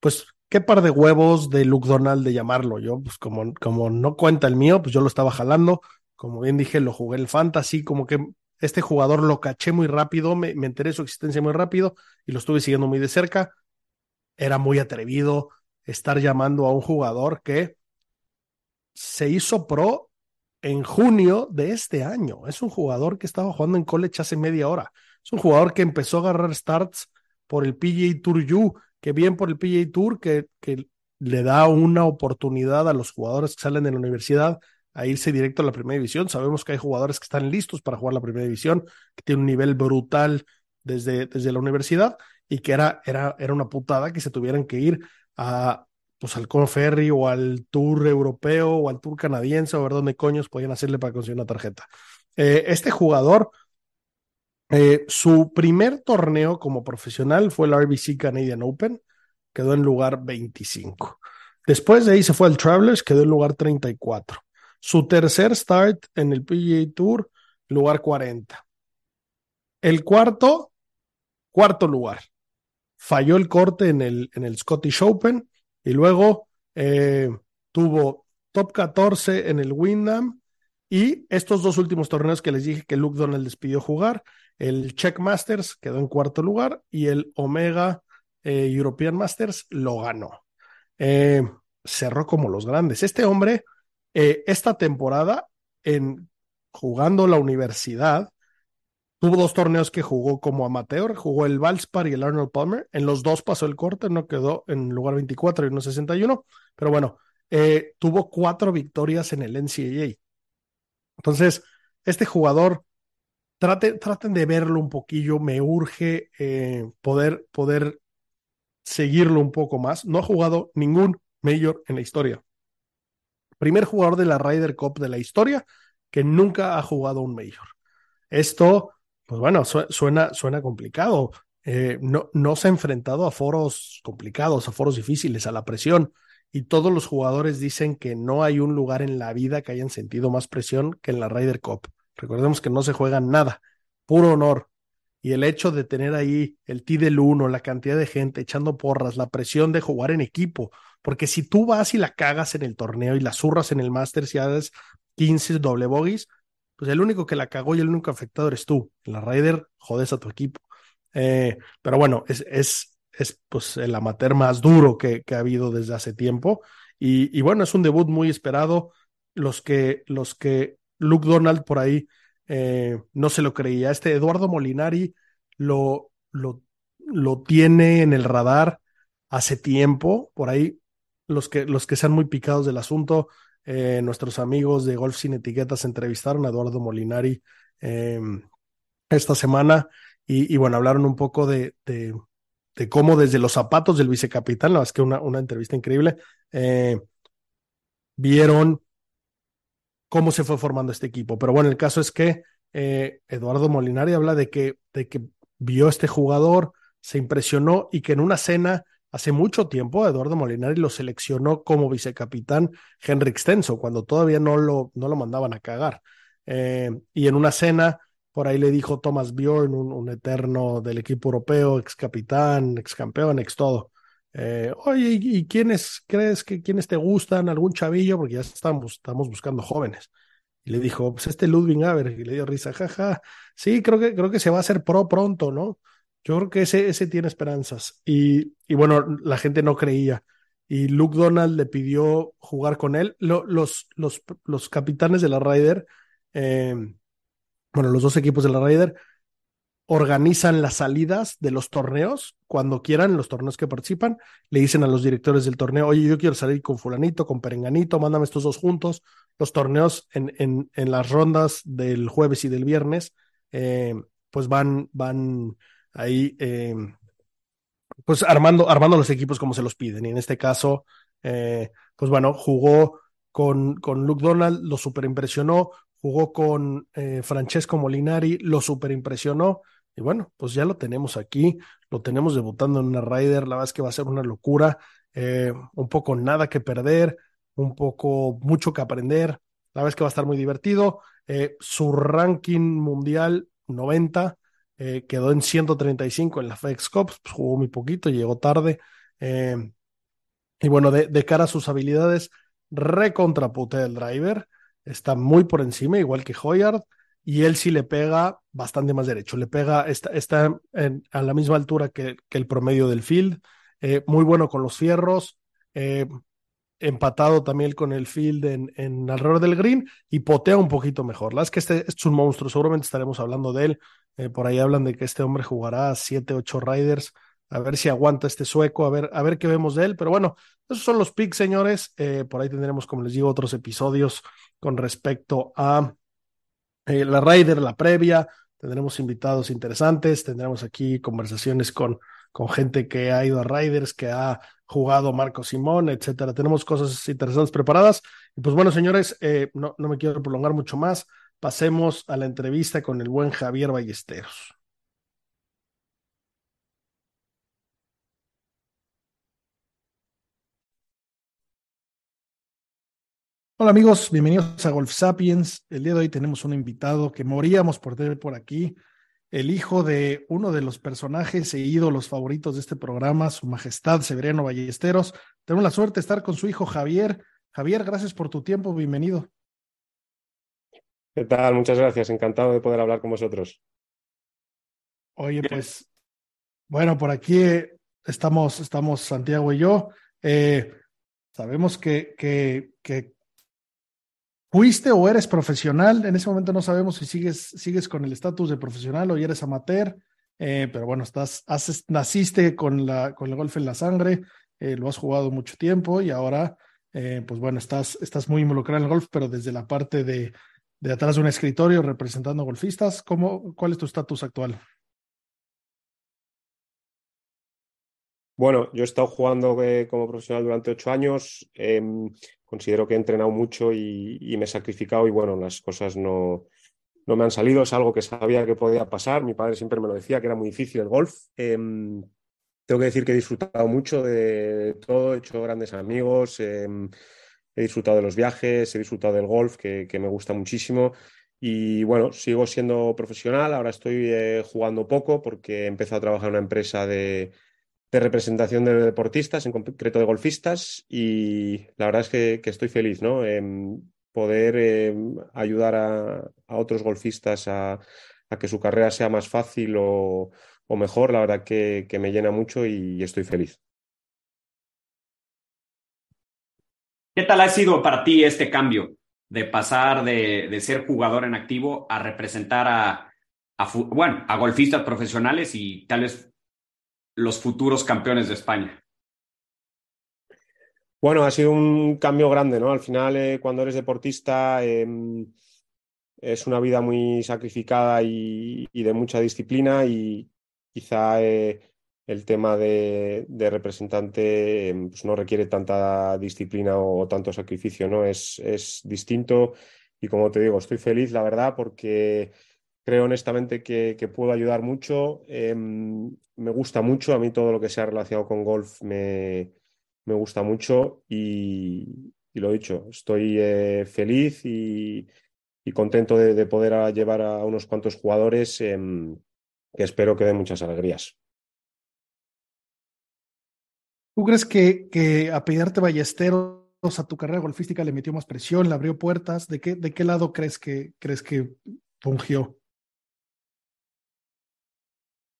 pues, qué par de huevos de Luke Donald de llamarlo. Yo, pues, como, como no cuenta el mío, pues yo lo estaba jalando. Como bien dije, lo jugué el fantasy, como que este jugador lo caché muy rápido, me, me enteré de su existencia muy rápido y lo estuve siguiendo muy de cerca. Era muy atrevido estar llamando a un jugador que se hizo pro en junio de este año. Es un jugador que estaba jugando en college hace media hora. Es un jugador que empezó a agarrar starts por el PGA Tour U, que bien por el PGA Tour, que, que le da una oportunidad a los jugadores que salen de la universidad a irse directo a la primera división. Sabemos que hay jugadores que están listos para jugar la primera división, que tienen un nivel brutal desde, desde la universidad y que era, era, era una putada que se tuvieran que ir a pues al Ferry o al Tour europeo o al Tour canadiense o ver dónde coños podían hacerle para conseguir una tarjeta. Eh, este jugador, eh, su primer torneo como profesional fue el RBC Canadian Open, quedó en lugar 25. Después de ahí se fue al Travelers, quedó en lugar 34. Su tercer start en el PGA Tour, lugar 40. El cuarto, cuarto lugar. Falló el corte en el, en el Scottish Open y luego eh, tuvo top 14 en el Windham y estos dos últimos torneos que les dije que Luke Donald les pidió jugar, el Czech Masters quedó en cuarto lugar y el Omega eh, European Masters lo ganó. Eh, cerró como los grandes. Este hombre, esta temporada, en jugando la universidad, Tuvo dos torneos que jugó como amateur, jugó el Valspar y el Arnold Palmer. En los dos pasó el corte, no quedó en lugar 24 y no 61. Pero bueno, eh, tuvo cuatro victorias en el NCAA. Entonces, este jugador, traten de verlo un poquillo. Me urge eh, poder, poder seguirlo un poco más. No ha jugado ningún Major en la historia. Primer jugador de la Ryder Cup de la historia que nunca ha jugado un Major. Esto pues bueno, suena, suena complicado. Eh, no, no se ha enfrentado a foros complicados, a foros difíciles, a la presión. Y todos los jugadores dicen que no hay un lugar en la vida que hayan sentido más presión que en la Ryder Cup. Recordemos que no se juega nada, puro honor. Y el hecho de tener ahí el T del uno, la cantidad de gente echando porras, la presión de jugar en equipo, porque si tú vas y la cagas en el torneo y la zurras en el Masters y haces 15 doble bogies, pues el único que la cagó y el único afectado eres tú. En la Raider jodes a tu equipo. Eh, pero bueno, es, es, es pues el amateur más duro que, que ha habido desde hace tiempo. Y, y, bueno, es un debut muy esperado. Los que, los que Luke Donald por ahí eh, no se lo creía. Este Eduardo Molinari lo, lo, lo tiene en el radar hace tiempo. Por ahí, los que, los que sean muy picados del asunto, eh, nuestros amigos de Golf Sin Etiquetas entrevistaron a Eduardo Molinari em, esta semana y, bueno, hablaron un poco de, cómo desde los zapatos del vicecapitán, la verdad es que una, una entrevista increíble, eh, vieron cómo se fue formando este equipo. Pero bueno, el caso es que eh, Eduardo Molinari habla de que, de que vio a este jugador, se impresionó y que en una cena Hace mucho tiempo Eduardo Molinari lo seleccionó como vicecapitán Henrik Stenso, cuando todavía no lo, no lo mandaban a cagar. Eh, y en una cena, por ahí le dijo Thomas Bjorn, un, eterno del equipo europeo, ex capitán, ex campeón, ex todo. Eh, Oye, ¿y, quiénes crees que quiénes te gustan? ¿Algún chavillo? Porque ya estamos, estamos buscando jóvenes. Y le dijo, pues este Ludwig Haber, y le dio risa, jaja. Sí, creo que, creo que se va a hacer pro pronto, ¿no? Yo creo que ese, ese tiene esperanzas. Y, y bueno, la gente no creía. Y Luke Donald le pidió jugar con él. los, los, los capitanes de la Ryder, em, bueno, los dos equipos de la Ryder, organizan las salidas de los torneos cuando quieran, los torneos que participan, le dicen a los directores del torneo, oye, yo quiero salir con fulanito, con perenganito, mándame estos dos juntos. Los torneos en, en, en las rondas del jueves y del viernes, em, pues van, van ahí, eh, pues armando, armando los equipos como se los piden. Y en este caso, eh, pues bueno, jugó con, con Luke Donald, lo super impresionó, jugó con eh, Francesco Molinari, lo super impresionó. Y bueno, pues ya lo tenemos aquí, lo tenemos debutando en una Ryder, la verdad es que va a ser una locura, un poco nada que perder, un poco mucho que aprender, la verdad es que va a estar muy divertido. su ranking mundial 90, eh, quedó en 135 en la FedEx Cup, pues, jugó muy poquito, llegó tarde. Eh, y bueno, de, de, cara a sus habilidades, recontraputea el driver, está muy por encima, igual que Hoyard, y él sí le pega bastante más derecho, le pega, está, está en, a la misma altura que, que el promedio del field, eh, muy bueno con los fierros, empatado también con el field en, en, alrededor del green y potea un poquito mejor. La es que este, este, es un monstruo, seguramente estaremos hablando de él. Eh, por ahí hablan de que este hombre jugará 7, 8 riders. A ver si aguanta este sueco, a ver, a ver qué vemos de él. Pero bueno, esos son los picks, señores. Eh, por ahí tendremos, como les digo, otros episodios con respecto a eh, la Rider, la previa. Tendremos invitados interesantes, tendremos aquí conversaciones con, con gente que ha ido a Riders, que ha jugado Marco Simón, etcétera. Tenemos cosas interesantes preparadas. Y pues bueno, señores, eh, no, no me quiero prolongar mucho más. Pasemos a la entrevista con el buen Javier Ballesteros. Hola amigos, bienvenidos a Golf Sapiens. El día de hoy tenemos un invitado que moríamos por tener por aquí, el hijo de uno de los personajes e ídolos favoritos de este programa, Su Majestad Severiano Ballesteros. Tenemos la suerte de estar con su hijo Javier. Javier, gracias por tu tiempo, bienvenido. ¿Qué tal? Muchas gracias, encantado de poder hablar con vosotros. Oye, pues, bueno, por aquí estamos, estamos Santiago y yo. Eh, sabemos que, que, que ¿Fuiste o eres profesional? En ese momento no sabemos si sigues, sigues con el estatus de profesional o ya eres amateur, eh, pero bueno, estás, naciste con, la, con el golf en la sangre, eh, lo has jugado mucho tiempo y ahora, eh, pues bueno, estás, estás muy involucrado en el golf, pero desde la parte de, de atrás de un escritorio representando golfistas. ¿Cómo, ¿Cuál es tu estatus actual? Bueno, yo he estado jugando como profesional durante ocho años. Em, considero que he entrenado mucho y, me he sacrificado y bueno, las cosas no, no me han salido, es algo que sabía que podía pasar, mi padre siempre me lo decía, que era muy difícil el golf. Em, tengo que decir que he disfrutado mucho de todo, he hecho grandes amigos, em, he disfrutado de los viajes, he disfrutado del golf, que, me gusta muchísimo. Y bueno, sigo siendo profesional, ahora estoy eh, jugando poco porque he empezado a trabajar en una empresa de, de representación de deportistas, en concreto de golfistas, y la verdad es que, estoy feliz, ¿no? En poder em, ayudar a, otros golfistas a, que su carrera sea más fácil o, mejor, la verdad que, me llena mucho y, estoy feliz. ¿Qué tal ha sido para ti este cambio de pasar de, ser jugador en activo a representar a, bueno, a golfistas profesionales y tal vez los futuros campeones de España? Bueno, ha sido un cambio grande, ¿no? Al final, eh, cuando eres deportista, em, es una vida muy sacrificada y, de mucha disciplina y quizá eh, el tema de, representante em, pues no requiere tanta disciplina o, tanto sacrificio, ¿no? Es, es distinto y como te digo, estoy feliz, la verdad, porque creo honestamente que, puedo ayudar mucho. Em, me gusta mucho, a mí todo lo que sea relacionado con golf me, me gusta mucho y, lo dicho, estoy eh, feliz y, contento de, poder llevar a unos cuantos jugadores em, que espero que den muchas alegrías. ¿Tú crees que, que apellidarte Ballesteros a tu carrera golfística le metió más presión, le abrió puertas? ¿De qué, de qué lado crees que, crees que fungió?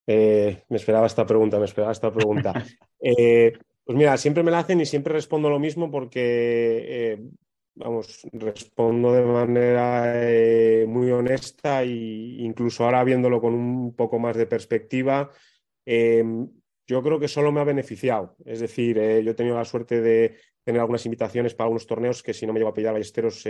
Eh, me esperaba esta pregunta, me esperaba esta pregunta. Eh, pues mira, siempre me la hacen y siempre respondo lo mismo porque, eh, vamos, respondo de manera muy honesta e incluso ahora viéndolo con un poco más de perspectiva, yo creo que solo me ha beneficiado. Es decir, yo he tenido la suerte de tener algunas invitaciones para algunos torneos que si no me llevo a pillar ballesteros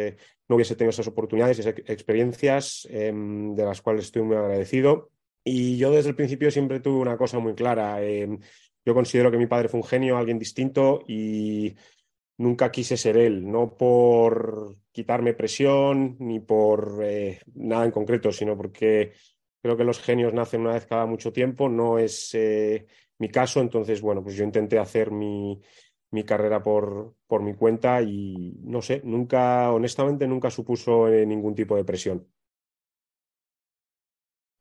no hubiese tenido esas oportunidades, esas experiencias em, de las cuales estoy muy agradecido. Y yo desde el principio siempre tuve una cosa muy clara. Em, yo considero que mi padre fue un genio, alguien distinto y nunca quise ser él, no por quitarme presión ni por eh, nada en concreto, sino porque creo que los genios nacen una vez cada mucho tiempo, no es eh, mi caso, entonces, bueno, pues yo intenté hacer mi, mi carrera por, por mi cuenta y no sé, nunca, honestamente, nunca supuso eh, ningún tipo de presión.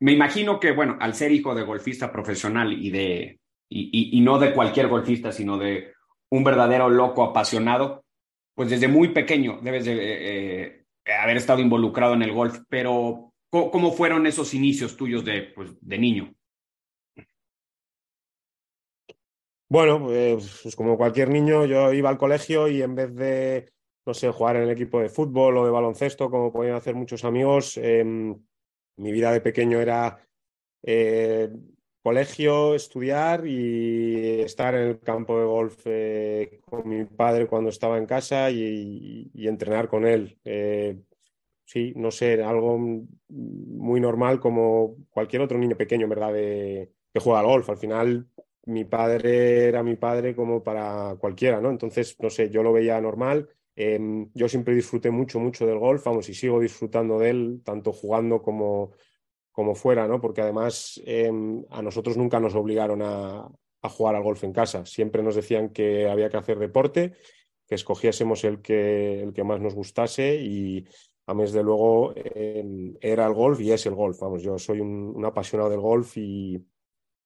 Me imagino que, bueno, al ser hijo de golfista profesional y de, y, no de cualquier golfista, sino de un verdadero loco apasionado, pues desde muy pequeño debes de eh, eh, haber estado involucrado en el golf, pero ¿cómo, fueron esos inicios tuyos de, pues, de niño? Bueno, pues como cualquier niño, yo iba al colegio y en vez de, no sé, jugar en el equipo de fútbol o de baloncesto, como podían hacer muchos amigos, em, mi vida de pequeño era eh, colegio, estudiar y estar en el campo de golf eh, con mi padre cuando estaba en casa y, entrenar con él. Eh, sí, no sé, algo muy normal como cualquier otro niño pequeño, ¿verdad? De, que juega al golf. Al final mi padre era mi padre como para cualquiera, ¿no? Entonces, no sé, yo lo veía normal. Em, yo siempre disfruté mucho, mucho del golf, vamos, y sigo disfrutando de él, tanto jugando como, como fuera, ¿no? Porque además em, a nosotros nunca nos obligaron a, jugar al golf en casa. Siempre nos decían que había que hacer deporte, que escogiésemos el que, el que más nos gustase y a mí, desde luego, em, era el golf y es el golf. Vamos, yo soy un, un apasionado del golf y,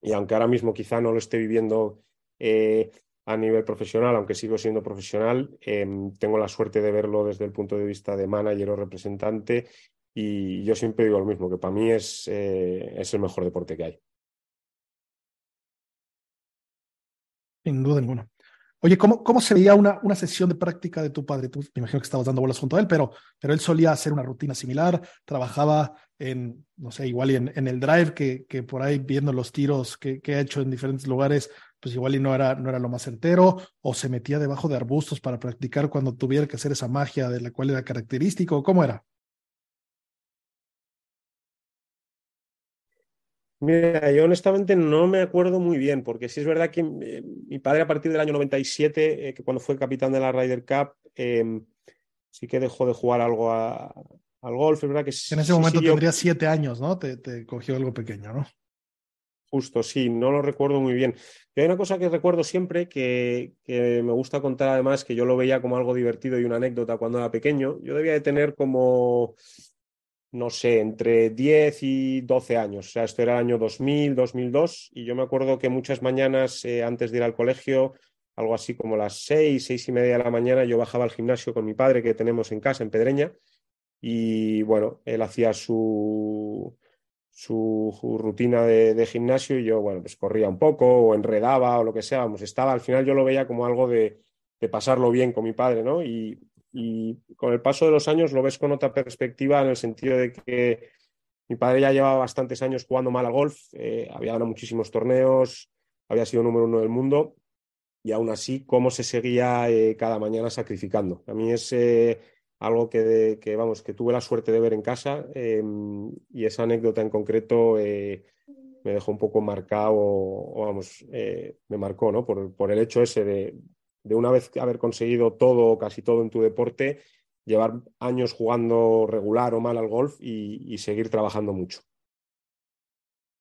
y aunque ahora mismo quizá no lo esté viviendo eh, a nivel profesional, aunque sigo siendo profesional, eh, tengo la suerte de verlo desde el punto de vista de manager o representante y yo siempre digo lo mismo, que para mí es, eh, es el mejor deporte que hay. Sin duda ninguna. Oye, ¿cómo, cómo se veía una, una sesión de práctica de tu padre? Me imagino que estabas dando bolas junto a él, pero, pero él solía hacer una rutina similar, trabajaba en, no sé, igual en, en el drive, que, que, por ahí viendo los tiros que, que, ha hecho en diferentes lugares, pues igual y no era, no era lo más entero, o se metía debajo de arbustos para practicar cuando tuviera que hacer esa magia de la cual era característico, ¿cómo era? Mira, yo honestamente no me acuerdo muy bien, porque sí es verdad que eh, mi padre a partir del año 97, eh, que cuando fue capitán de la Ryder Cup, eh, sí que dejó de jugar algo a, al golf, es verdad que En ese sí, momento sí, yo- tendría siete años, ¿no? Te, te cogió algo pequeño, ¿no? Justo, sí, no lo recuerdo muy bien. Y hay una cosa que recuerdo siempre que, que me gusta contar además, que yo lo veía como algo divertido y una anécdota cuando era pequeño. Yo debía de tener como, no sé, entre 10 y 12 años. O sea, esto era el año 2000, 2002. Y yo me acuerdo que muchas mañanas eh, antes de ir al colegio, algo así como las 6, 6 y media de la mañana, yo bajaba al gimnasio con mi padre que tenemos en casa, en Pedreña. Y bueno, él hacía su, su, rutina de, gimnasio y yo, bueno, pues corría un poco o enredaba o lo que sea, vamos, estaba, al final yo lo veía como algo de, de pasarlo bien con mi padre, ¿no? Y, y, con el paso de los años lo ves con otra perspectiva en el sentido de que mi padre ya llevaba bastantes años jugando mal al golf, eh, había ganado muchísimos torneos, había sido número uno del mundo y aún así cómo se seguía eh, cada mañana sacrificando. A mí es... algo que, que, vamos, que tuve la suerte de ver en casa eh, y esa anécdota en concreto eh, me dejó un poco marcado, o, vamos, eh, me marcó, ¿no? Por, por, el hecho ese de, de una vez haber conseguido todo o casi todo en tu deporte, llevar años jugando regular o mal al golf y, seguir trabajando mucho.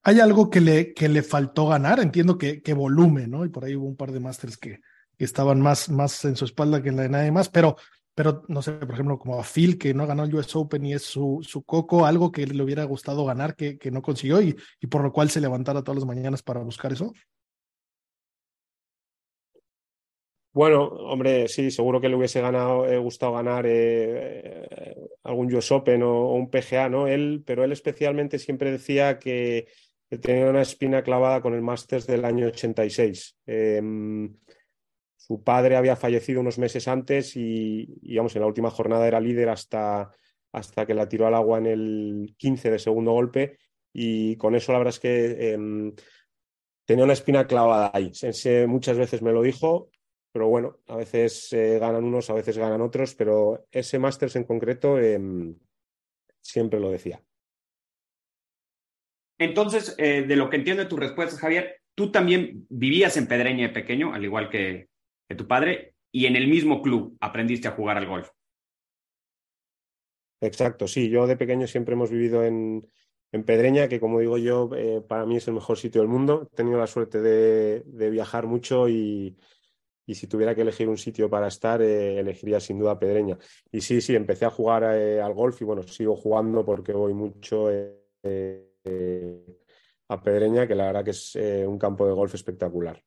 ¿Hay algo que le, que le faltó ganar? Entiendo que, que volumen, ¿no? Y por ahí hubo un par de másters que, que estaban más, más en su espalda que en la de nadie más, pero pero no sé, por ejemplo, como a Phil, que no ganó el US Open y es su, su coco, algo que le hubiera gustado ganar que, que no consiguió y, y, por lo cual se levantara todas las mañanas para buscar eso? Bueno, hombre, sí, seguro que le hubiese ganado, eh, gustado ganar eh, eh, algún US Open o, un PGA, ¿no? Él, pero él especialmente siempre decía que, tenía una espina clavada con el Masters del año 86. Eh, su padre había fallecido unos meses antes y, vamos, en la última jornada era líder hasta, hasta que la tiró al agua en el 15 de segundo golpe y con eso la verdad es que eh, tenía una espina clavada ahí. Sense muchas veces me lo dijo, pero bueno, a veces eh, ganan unos, a veces ganan otros, pero ese Masters en concreto eh, siempre lo decía. Entonces, eh, de lo que entiendo de tu respuesta, Javier, tú también vivías en Pedreña de pequeño, al igual que, que tu padre, y en el mismo club aprendiste a jugar al golf. Exacto, sí, yo de pequeño siempre hemos vivido en, en Pedreña, que como digo yo, eh, para mí es el mejor sitio del mundo. He tenido la suerte de, de viajar mucho y, y, si tuviera que elegir un sitio para estar, eh, elegiría sin duda Pedreña. Y sí, sí, empecé a jugar eh, al golf y bueno, sigo jugando porque voy mucho a Pedreña, que la verdad que es un campo de golf espectacular.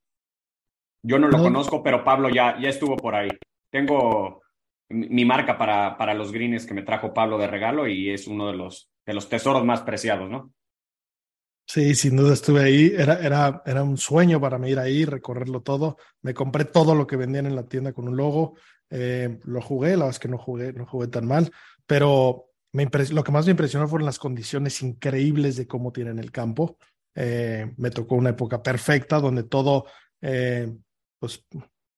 Yo no lo no. conozco, pero Pablo ya, ya estuvo por ahí. Tengo mi marca para, para los greens que me trajo Pablo de regalo y es uno de los, de los tesoros más preciados, ¿no? Sí, sin duda estuve ahí. Era, era, era un sueño para mí ir ahí, recorrerlo todo. Me compré todo lo que vendían en la tienda con un logo. Eh, lo jugué, la verdad es que no jugué, no jugué tan mal, pero me lo que más me impresionó fueron las condiciones increíbles de cómo tienen el campo. Eh, me tocó una época perfecta donde todo, eh, pues,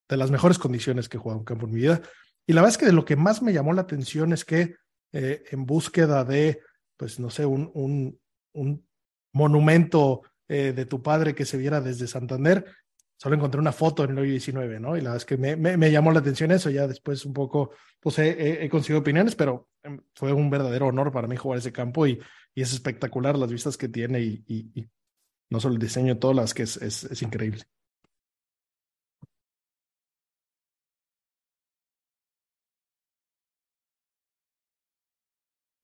de las mejores condiciones que he jugado un campo en mi vida. Y la verdad es que de lo que más me llamó la atención es que eh, en búsqueda de, pues, no sé, un, un, un monumento eh, de tu padre que se viera desde Santander, solo encontré una foto en el hoyo 19, ¿no? Y la verdad es que me, me, llamó la atención eso, ya después un poco, pues he, conseguido opiniones, pero em, fue un verdadero honor para mí jugar ese campo y, y es espectacular las vistas que tiene y, y, no solo el diseño, todas las que es, es increíble.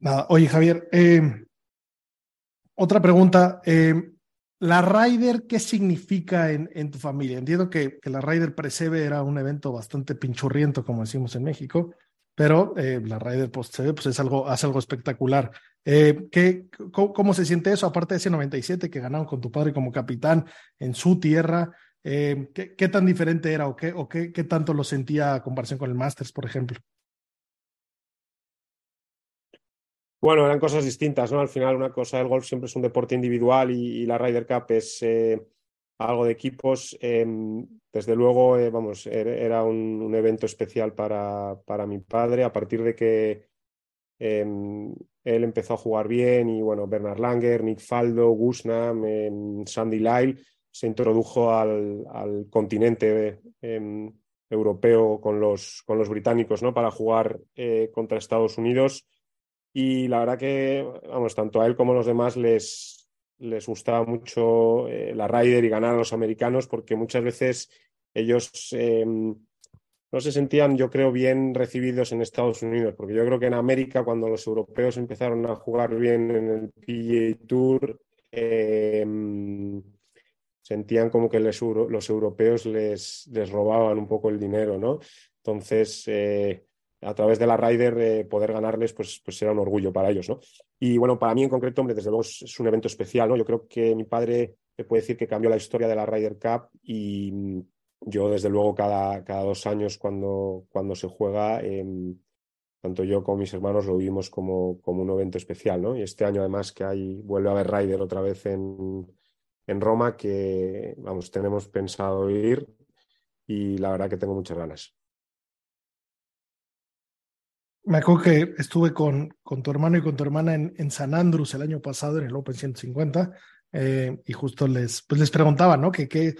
Nada, oye Javier, eh, otra pregunta. Eh, la Ryder, ¿qué significa en, tu familia? Entiendo que, la Ryder Precebe era un evento bastante pinchurriento, como decimos en México, pero eh, la Ryder Post pues es algo, hace algo espectacular. ¿qué, cómo, se siente eso? Aparte de ese 97 que ganaron con tu padre como capitán en su tierra, ¿qué, ¿qué, tan diferente era o, qué, o qué, qué tanto lo sentía a comparación con el Masters, por ejemplo? Bueno, eran cosas distintas, ¿no? Al final, una cosa del golf siempre es un deporte individual y, la Ryder Cup es eh, algo de equipos. Em, desde luego, eh, vamos, er, era un, evento especial para, para, mi padre. A partir de que em, él empezó a jugar bien y, bueno, Bernard Langer, Nick Faldo, Gusnam, em, Sandy Lyle se introdujo al, al continente europeo con los, con los británicos, ¿no? Para jugar eh, contra Estados Unidos y la verdad que, vamos, tanto a él como a los demás les, les gustaba mucho eh, la Ryder y ganar a los americanos porque muchas veces ellos eh, no se sentían, yo creo, bien recibidos en Estados Unidos, porque yo creo que en América, cuando los europeos empezaron a jugar bien en el PGA Tour, eh, sentían como que les, los europeos les, les robaban un poco el dinero, ¿no? Entonces, a través de la Ryder eh, poder ganarles, pues, pues era un orgullo para ellos, ¿no? Y bueno, para mí en concreto, hombre, desde luego es, un evento especial, ¿no? Yo creo que mi padre te puede decir que cambió la historia de la Ryder Cup y mm, yo desde luego cada, cada dos años cuando, cuando se juega, em, tanto yo como mis hermanos lo vimos como, como un evento especial, ¿no? Y este año además que hay, vuelve a haber Ryder otra vez en, en Roma, que vamos, tenemos pensado ir y la verdad que tengo muchas ganas. Me acuerdo que estuve con, con tu hermano y con tu hermana en, en San Andrus el año pasado en el Open 150 eh, y justo les, pues les preguntaba, ¿no? Que qué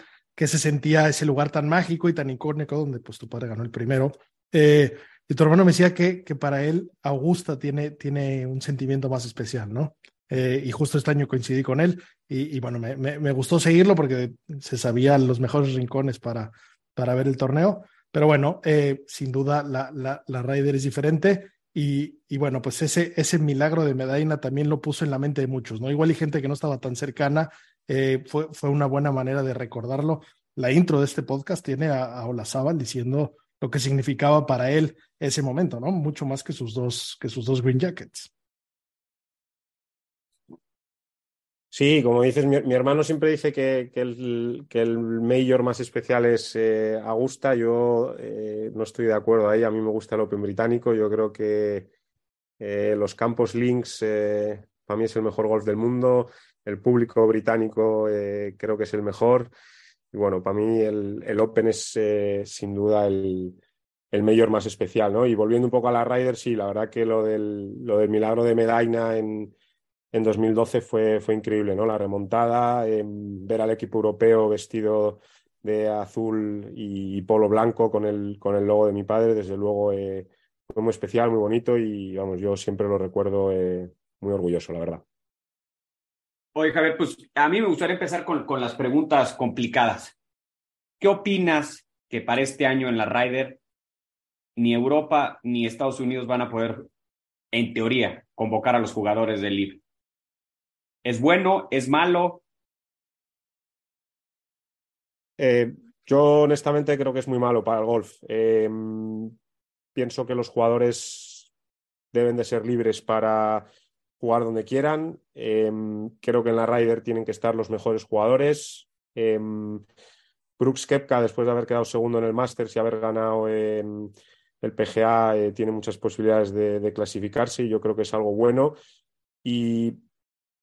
se sentía ese lugar tan mágico y tan icónico donde pues tu padre ganó el primero. Eh, y tu hermano me decía que, que para él Augusta tiene, tiene un sentimiento más especial, ¿no? Eh, y justo este año coincidí con él y, bueno, me, me, me, gustó seguirlo porque se sabían los mejores rincones para, para ver el torneo. Pero bueno, eh, sin duda la, la, la Ryder es diferente y, y, bueno, pues ese, ese milagro de Medina también lo puso en la mente de muchos, ¿no? Igual hay gente que no estaba tan cercana, eh, fue, fue una buena manera de recordarlo. La intro de este podcast tiene a, a Olazábal diciendo lo que significaba para él ese momento, ¿no? Mucho más que sus dos, que sus dos Green Jackets. Sí, como dices, mi, hermano siempre dice que, el, que, el, mayor más especial es eh, Augusta. Yo eh, no estoy de acuerdo ahí. A mí me gusta el Open británico. Yo creo que eh, los campos links para mí es el mejor golf del mundo. El público británico creo que es el mejor. Y bueno, para mí el, Open es sin duda el, mayor más especial, ¿no? Y volviendo un poco a la Ryder, sí, la verdad que lo del, lo del milagro de Medina en en 2012 fue, fue increíble, ¿no? La remontada, em, ver al equipo europeo vestido de azul y, polo blanco con el, con el logo de mi padre, desde luego eh, fue muy especial, muy bonito y vamos, yo siempre lo recuerdo eh, muy orgulloso, la verdad. Oye, Javier, pues a mí me gustaría empezar con, con las preguntas complicadas. ¿Qué opinas que para este año en la Ryder ni Europa ni Estados Unidos van a poder, en teoría, convocar a los jugadores del LIB? ¿Es bueno? ¿Es malo? Eh, yo honestamente creo que es muy malo para el golf. Em, pienso que los jugadores deben de ser libres para jugar donde quieran. Em, creo que en la Ryder tienen que estar los mejores jugadores. Brooks Kepka, después de haber quedado segundo en el Masters y haber ganado el PGA, eh, tiene muchas posibilidades de, de, clasificarse y yo creo que es algo bueno. Y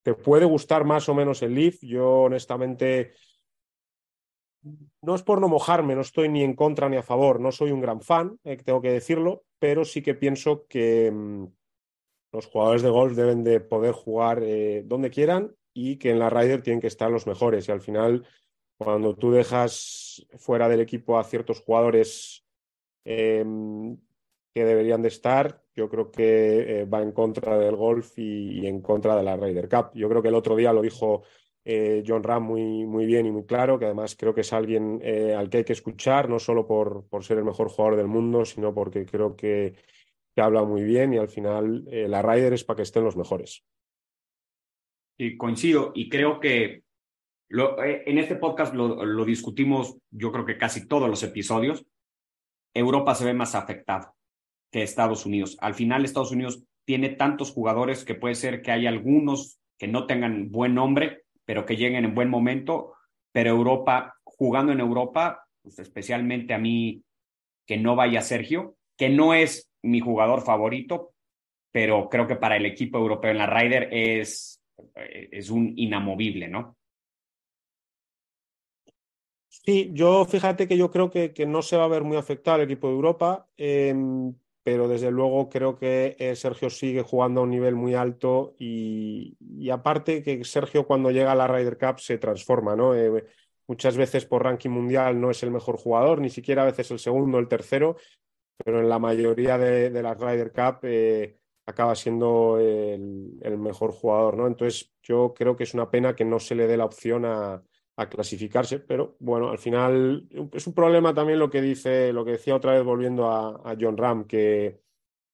te puede gustar más o menos el Leaf. Yo honestamente no es por no mojarme, no estoy ni en contra ni a favor, no soy un gran fan, eh, tengo que decirlo, pero sí que pienso que mm, los jugadores de golf deben de poder jugar eh, donde quieran y que en la Ryder tienen que estar los mejores y al final cuando tú dejas fuera del equipo a ciertos jugadores em, que deberían de estar, yo creo que eh, va en contra del golf y, en contra de la Ryder Cup. Yo creo que el otro día lo dijo eh, John Ram muy, muy bien y muy claro, que además creo que es alguien eh, al que hay que escuchar, no solo por, por ser el mejor jugador del mundo, sino porque creo que, habla muy bien y al final la Ryder es para que estén los mejores. Y coincido y creo que eh, en este podcast lo, discutimos, yo creo que casi todos los episodios. Europa se ve más afectado que Estados Unidos. Al final, Estados Unidos tiene tantos jugadores que puede ser que hay algunos que no tengan buen nombre, pero que lleguen en buen momento. Pero Europa, jugando en Europa, pues especialmente a mí, que no vaya Sergio, que no es mi jugador favorito, pero creo que para el equipo europeo en la Ryder es, es un inamovible, ¿no? Sí, yo fíjate que yo creo que, no se va a ver muy afectado el equipo de Europa, em, pero desde luego creo que eh, Sergio sigue jugando a un nivel muy alto y, aparte que Sergio cuando llega a la Ryder Cup se transforma, ¿no? Eh, muchas veces por ranking mundial no es el mejor jugador, ni siquiera a veces el segundo, el tercero, pero en la mayoría de, de las Ryder Cup eh, acaba siendo el, el, mejor jugador, ¿no? Entonces yo creo que es una pena que no se le dé la opción a a clasificarse, pero bueno, al final es un problema también lo que dice, lo que decía otra vez volviendo a, John Ram, que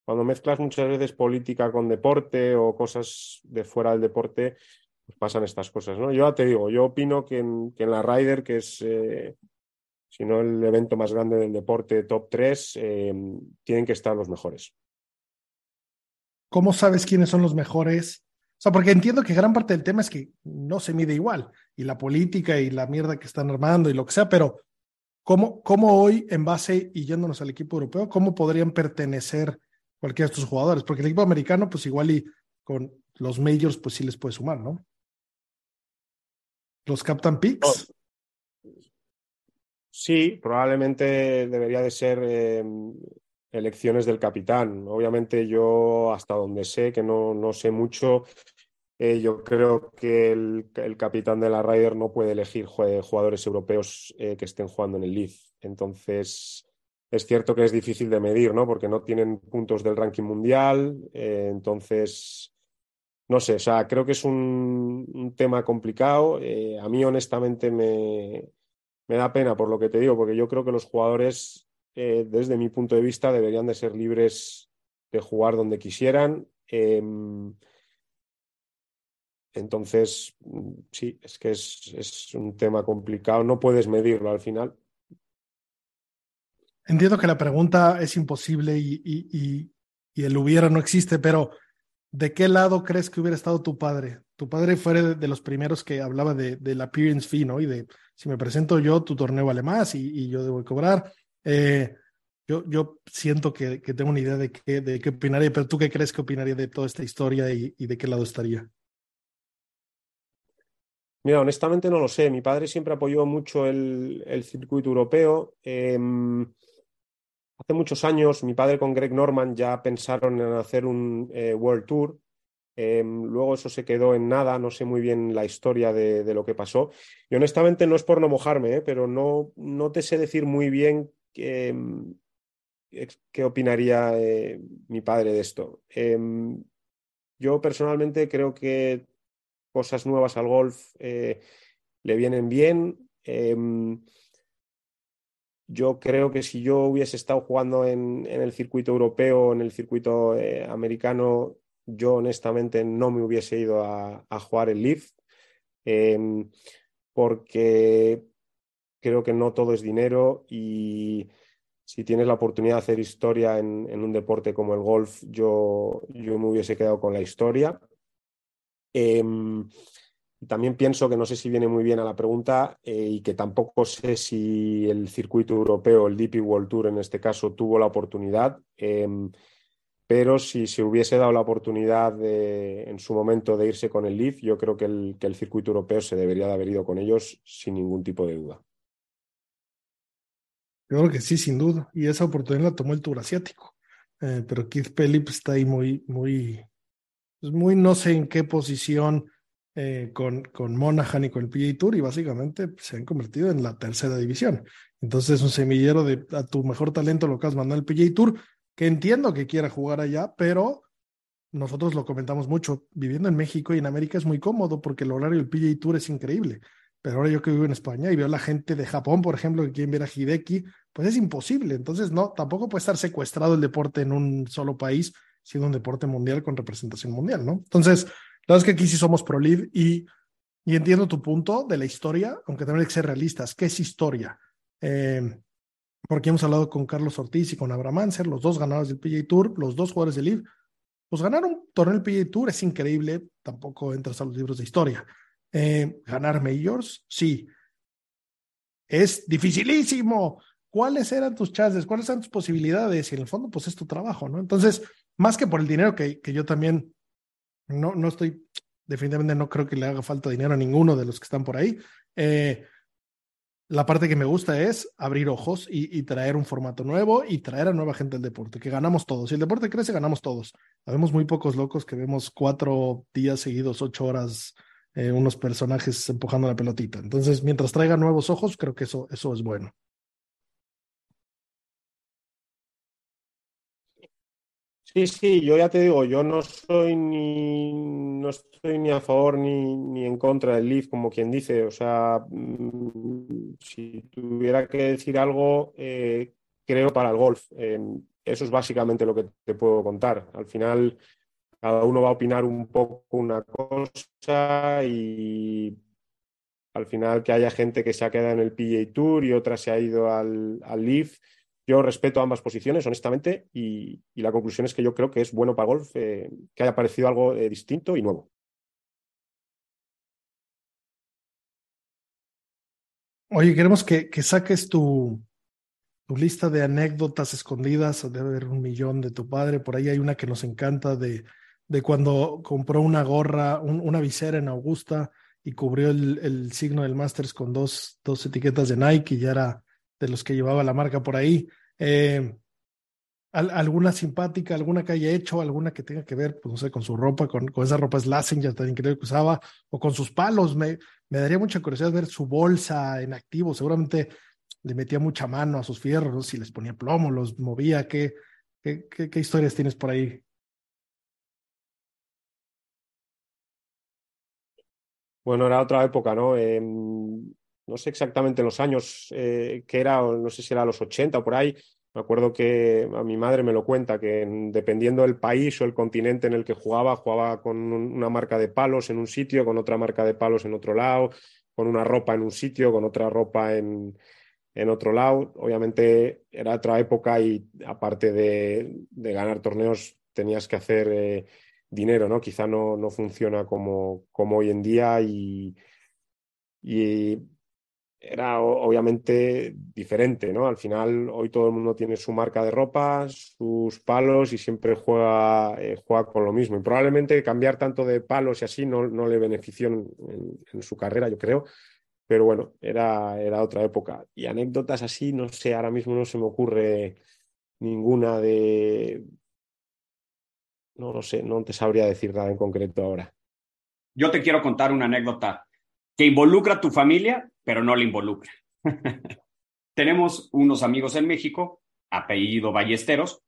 cuando mezclas muchas veces política con deporte o cosas de fuera del deporte, pues pasan estas cosas, ¿no? Yo ya te digo, yo opino que en, la Ryder, que es, eh, si no el evento más grande del deporte, top 3, eh, tienen que estar los mejores. ¿Cómo sabes quiénes son los mejores sea, porque entiendo que gran parte del tema es que no se mide igual, y la política y la mierda que están armando y lo que sea, pero ¿cómo, cómo hoy, en base y yéndonos al equipo europeo, cómo podrían pertenecer cualquiera de estos jugadores? Porque el equipo americano, pues igual y con los majors, pues sí les puede sumar, ¿no? Los Captain Picks. Oh. Sí, probablemente debería de ser em, elecciones del capitán. Obviamente yo hasta donde sé, que no, no sé mucho, eh, yo creo que el, capitán de la Ryder no puede elegir jugadores europeos eh, que estén jugando en el Leaf. Entonces, es cierto que es difícil de medir, ¿no? Porque no tienen puntos del ranking mundial. Eh, entonces, no sé, o sea, creo que es un, un tema complicado. a mí, honestamente, me, me da pena por lo que te digo, porque yo creo que los jugadores desde mi punto de vista, deberían de ser libres de jugar donde quisieran. Entonces, sí, es que es, un tema complicado, no puedes medirlo al final. Entiendo que la pregunta es imposible y, el hubiera no existe, pero ¿de qué lado crees que hubiera estado tu padre? Tu padre fue de, los primeros que hablaba de, del appearance fee, ¿no? Y de si me presento yo, tu torneo vale más y yo debo cobrar. Eh, yo, yo siento que, que, tengo una idea de qué, de qué opinaría, pero tú qué crees que opinaría de toda esta historia y, y de qué lado estaría? Mira, honestamente no lo sé. Mi padre siempre apoyó mucho el, circuito europeo. Em, hace muchos años, mi padre con Greg Norman ya pensaron en hacer un eh, World Tour. Em, luego eso se quedó en nada, no sé muy bien la historia de, de lo que pasó. Y honestamente no es por no mojarme, ¿eh? pero no, no te sé decir muy bien Em, qué opinaría eh, mi padre de esto. Yo personalmente creo que cosas nuevas al golf eh, le vienen bien. Em, yo creo que si yo hubiese estado jugando en, el circuito europeo, en el circuito eh, americano, yo honestamente no me hubiese ido a, jugar el Leaf, porque creo que no todo es dinero y si tienes la oportunidad de hacer historia en, un deporte como el golf, yo, yo, me hubiese quedado con la historia. Em, también pienso que no sé si viene muy bien a la pregunta eh, y que tampoco sé si el circuito europeo, el DP World Tour en este caso, tuvo la oportunidad. Em, pero si se hubiese dado la oportunidad en su momento de irse con el Leaf, yo creo que el, circuito europeo se debería de haber ido con ellos sin ningún tipo de duda. Yo creo que sí, sin duda. Y esa oportunidad la tomó el Tour Asiático. Eh, pero Keith Pelly está ahí muy, muy, pues muy no sé en qué posición eh, con, con Monaghan y con el PGA Tour y básicamente se han convertido en la tercera división. Entonces es un semillero de a tu mejor talento lo que has mandado al PGA Tour, que entiendo que quiera jugar allá, pero nosotros lo comentamos mucho, viviendo en México y en América es muy cómodo porque el horario del PGA Tour es increíble. Pero ahora yo que vivo en España y veo a la gente de Japón, por ejemplo, que quieren ver a Hideki, pues es imposible. Entonces, no, tampoco puede estar secuestrado el deporte en un solo país, siendo un deporte mundial con representación mundial, ¿no? Entonces, la verdad es que aquí sí somos pro live y, y entiendo tu punto de la historia, aunque también hay que ser realistas. ¿Qué es historia? Eh, porque hemos hablado con Carlos Ortiz y con Abraham Anser, los dos ganadores del PGA Tour, los dos jugadores del LIV, pues ganar un torneo del PGA Tour es increíble, tampoco entras a los libros de historia. Eh, ganar majors, sí. Es dificilísimo. ¿Cuáles eran tus chances? ¿Cuáles eran tus posibilidades? Y en el fondo, pues es tu trabajo, ¿no? Entonces, más que por el dinero, que, que yo también no, no estoy, definitivamente no creo que le haga falta dinero a ninguno de los que están por ahí. Eh, la parte que me gusta es abrir ojos y, traer un formato nuevo y traer a nueva gente al deporte, que ganamos todos. Si el deporte crece, ganamos todos. Habemos muy pocos locos que vemos cuatro días seguidos, ocho horas, eh, unos personajes empujando la pelotita. Entonces, mientras traiga nuevos ojos, creo que eso, eso es bueno. Sí, sí, yo ya te digo, yo no soy ni no estoy ni a favor ni, ni en contra del Leaf, como quien dice. O sea, mm, si tuviera que decir algo, eh, creo para el golf. Eh, eso es básicamente lo que te puedo contar. Al final, cada uno va a opinar un poco una cosa y al final que haya gente que se ha quedado en el PGA Tour y otra se ha ido al, al Leaf yo respeto ambas posiciones, honestamente, y, la conclusión es que yo creo que es bueno para golf eh, que haya aparecido algo eh, distinto y nuevo. Oye, queremos que, que saques tu, lista de anécdotas escondidas. Debe haber un millón de tu padre. Por ahí hay una que nos encanta de, cuando compró una gorra, una visera en Augusta y cubrió el, el signo del Masters con dos, dos etiquetas de Nike y ya era de los que llevaba la marca por ahí. Eh, alguna simpática, alguna que haya hecho, alguna que tenga que ver, pues no sé, con su ropa, con, con esa ropa Slazenger tan increíble que usaba, o con sus palos. Me, me daría mucha curiosidad ver su bolsa en activo. Seguramente le metía mucha mano a sus fierros, si les ponía plomo, los movía. ¿Qué, qué, qué, historias tienes por ahí? Bueno, era otra época, ¿no? Eh, no sé exactamente los años eh, que era, no sé si era los 80 o por ahí. Me acuerdo que a mi madre me lo cuenta, que dependiendo del país o el continente en el que jugaba, jugaba con una marca de palos en un sitio, con otra marca de palos en otro lado, con una ropa en un sitio, con otra ropa en, en otro lado. Obviamente era otra época y aparte de, ganar torneos tenías que hacer eh, dinero, ¿no? Quizá no, no funciona como, como hoy en día y era obviamente diferente, ¿no? Al final, hoy todo el mundo tiene su marca de ropa, sus palos y siempre juega, eh, juega con lo mismo. Y probablemente cambiar tanto de palos y así no, no le benefició en, su carrera, yo creo. Pero bueno, era, era otra época. Y anécdotas así, no sé, ahora mismo no se me ocurre ninguna de. No lo sé, no te sabría decir nada en concreto ahora. Yo te quiero contar una anécdota que involucra a tu familia, pero no le involucra. Tenemos unos amigos en México, apellido Ballesteros,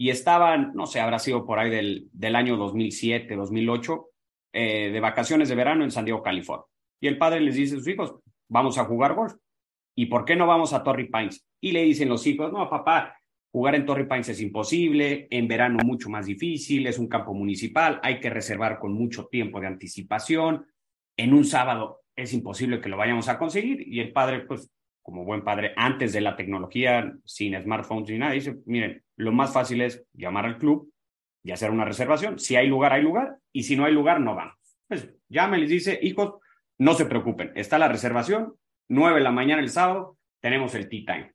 y estaban, no sé, habrá sido por ahí del, del año 2007, 2008, eh, de vacaciones de verano en San Diego, California. Y el padre les dice a sus hijos, vamos a jugar golf. ¿Y por qué no vamos a Torrey Pines? Y le dicen los hijos, no, papá, jugar en Torrey Pines es imposible, en verano mucho más difícil, es un campo municipal, hay que reservar con mucho tiempo de anticipación. En un sábado es imposible que lo vayamos a conseguir. Y el padre, pues, como buen padre, antes de la tecnología, sin smartphones ni nada, dice, miren, lo más fácil es llamar al club y hacer una reservación. Si hay lugar, hay lugar. Y si no hay lugar, no vamos. Pues llama y les dice, hijos, no se preocupen, está la reservación, nueve de la mañana el sábado, tenemos el tea time.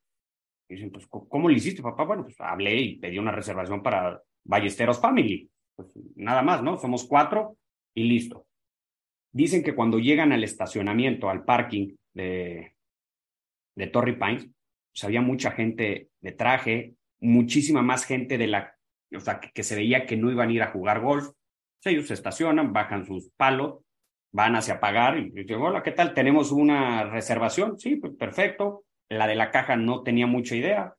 Y dicen, pues, ¿cómo le hiciste, papá? Bueno, pues hablé y pedí una reservación para Ballesteros Family. Pues nada más, ¿no? Somos cuatro y listo. Dicen que cuando llegan al estacionamiento, al parking de, de Torrey Pines, pues había mucha gente de traje, muchísima más gente de la, o sea, que, se veía que no iban a ir a jugar golf. ellos se estacionan, bajan sus palos van hacia pagar y digo, hola, ¿qué tal? ¿Tenemos una reservación? Sí, pues perfecto. La de la caja no tenía mucha idea.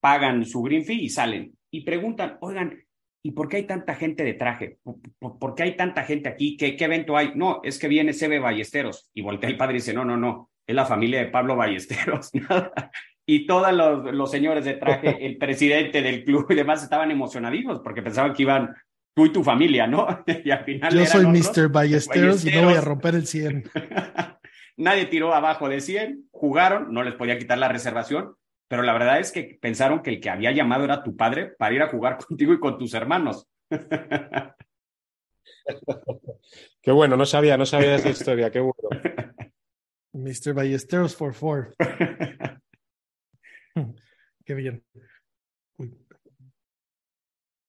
Pagan su green fee y salen. Y preguntan, oigan, ¿y por qué hay tanta gente de traje? ¿Por, qué hay tanta gente aquí? ¿Qué, ¿Qué, evento hay? No, es que viene Sebe Ballesteros. Y voltea el padre y dice, no, no, no, es la familia de Pablo Ballesteros. y todos los, los, señores de traje, el presidente del club y demás estaban emocionadísimos porque pensaban que iban tú y tu familia, ¿no? y al final Yo soy Mr. Ballesteros, y no voy a romper el 100. Nadie tiró abajo de 100, jugaron, no les podía quitar la reservación, pero la verdad es que pensaron que el que había llamado era tu padre para ir a jugar contigo y con tus hermanos. qué bueno, no sabía, no sabía esa historia, qué bueno. Mr. Ballesteros for four. qué bien.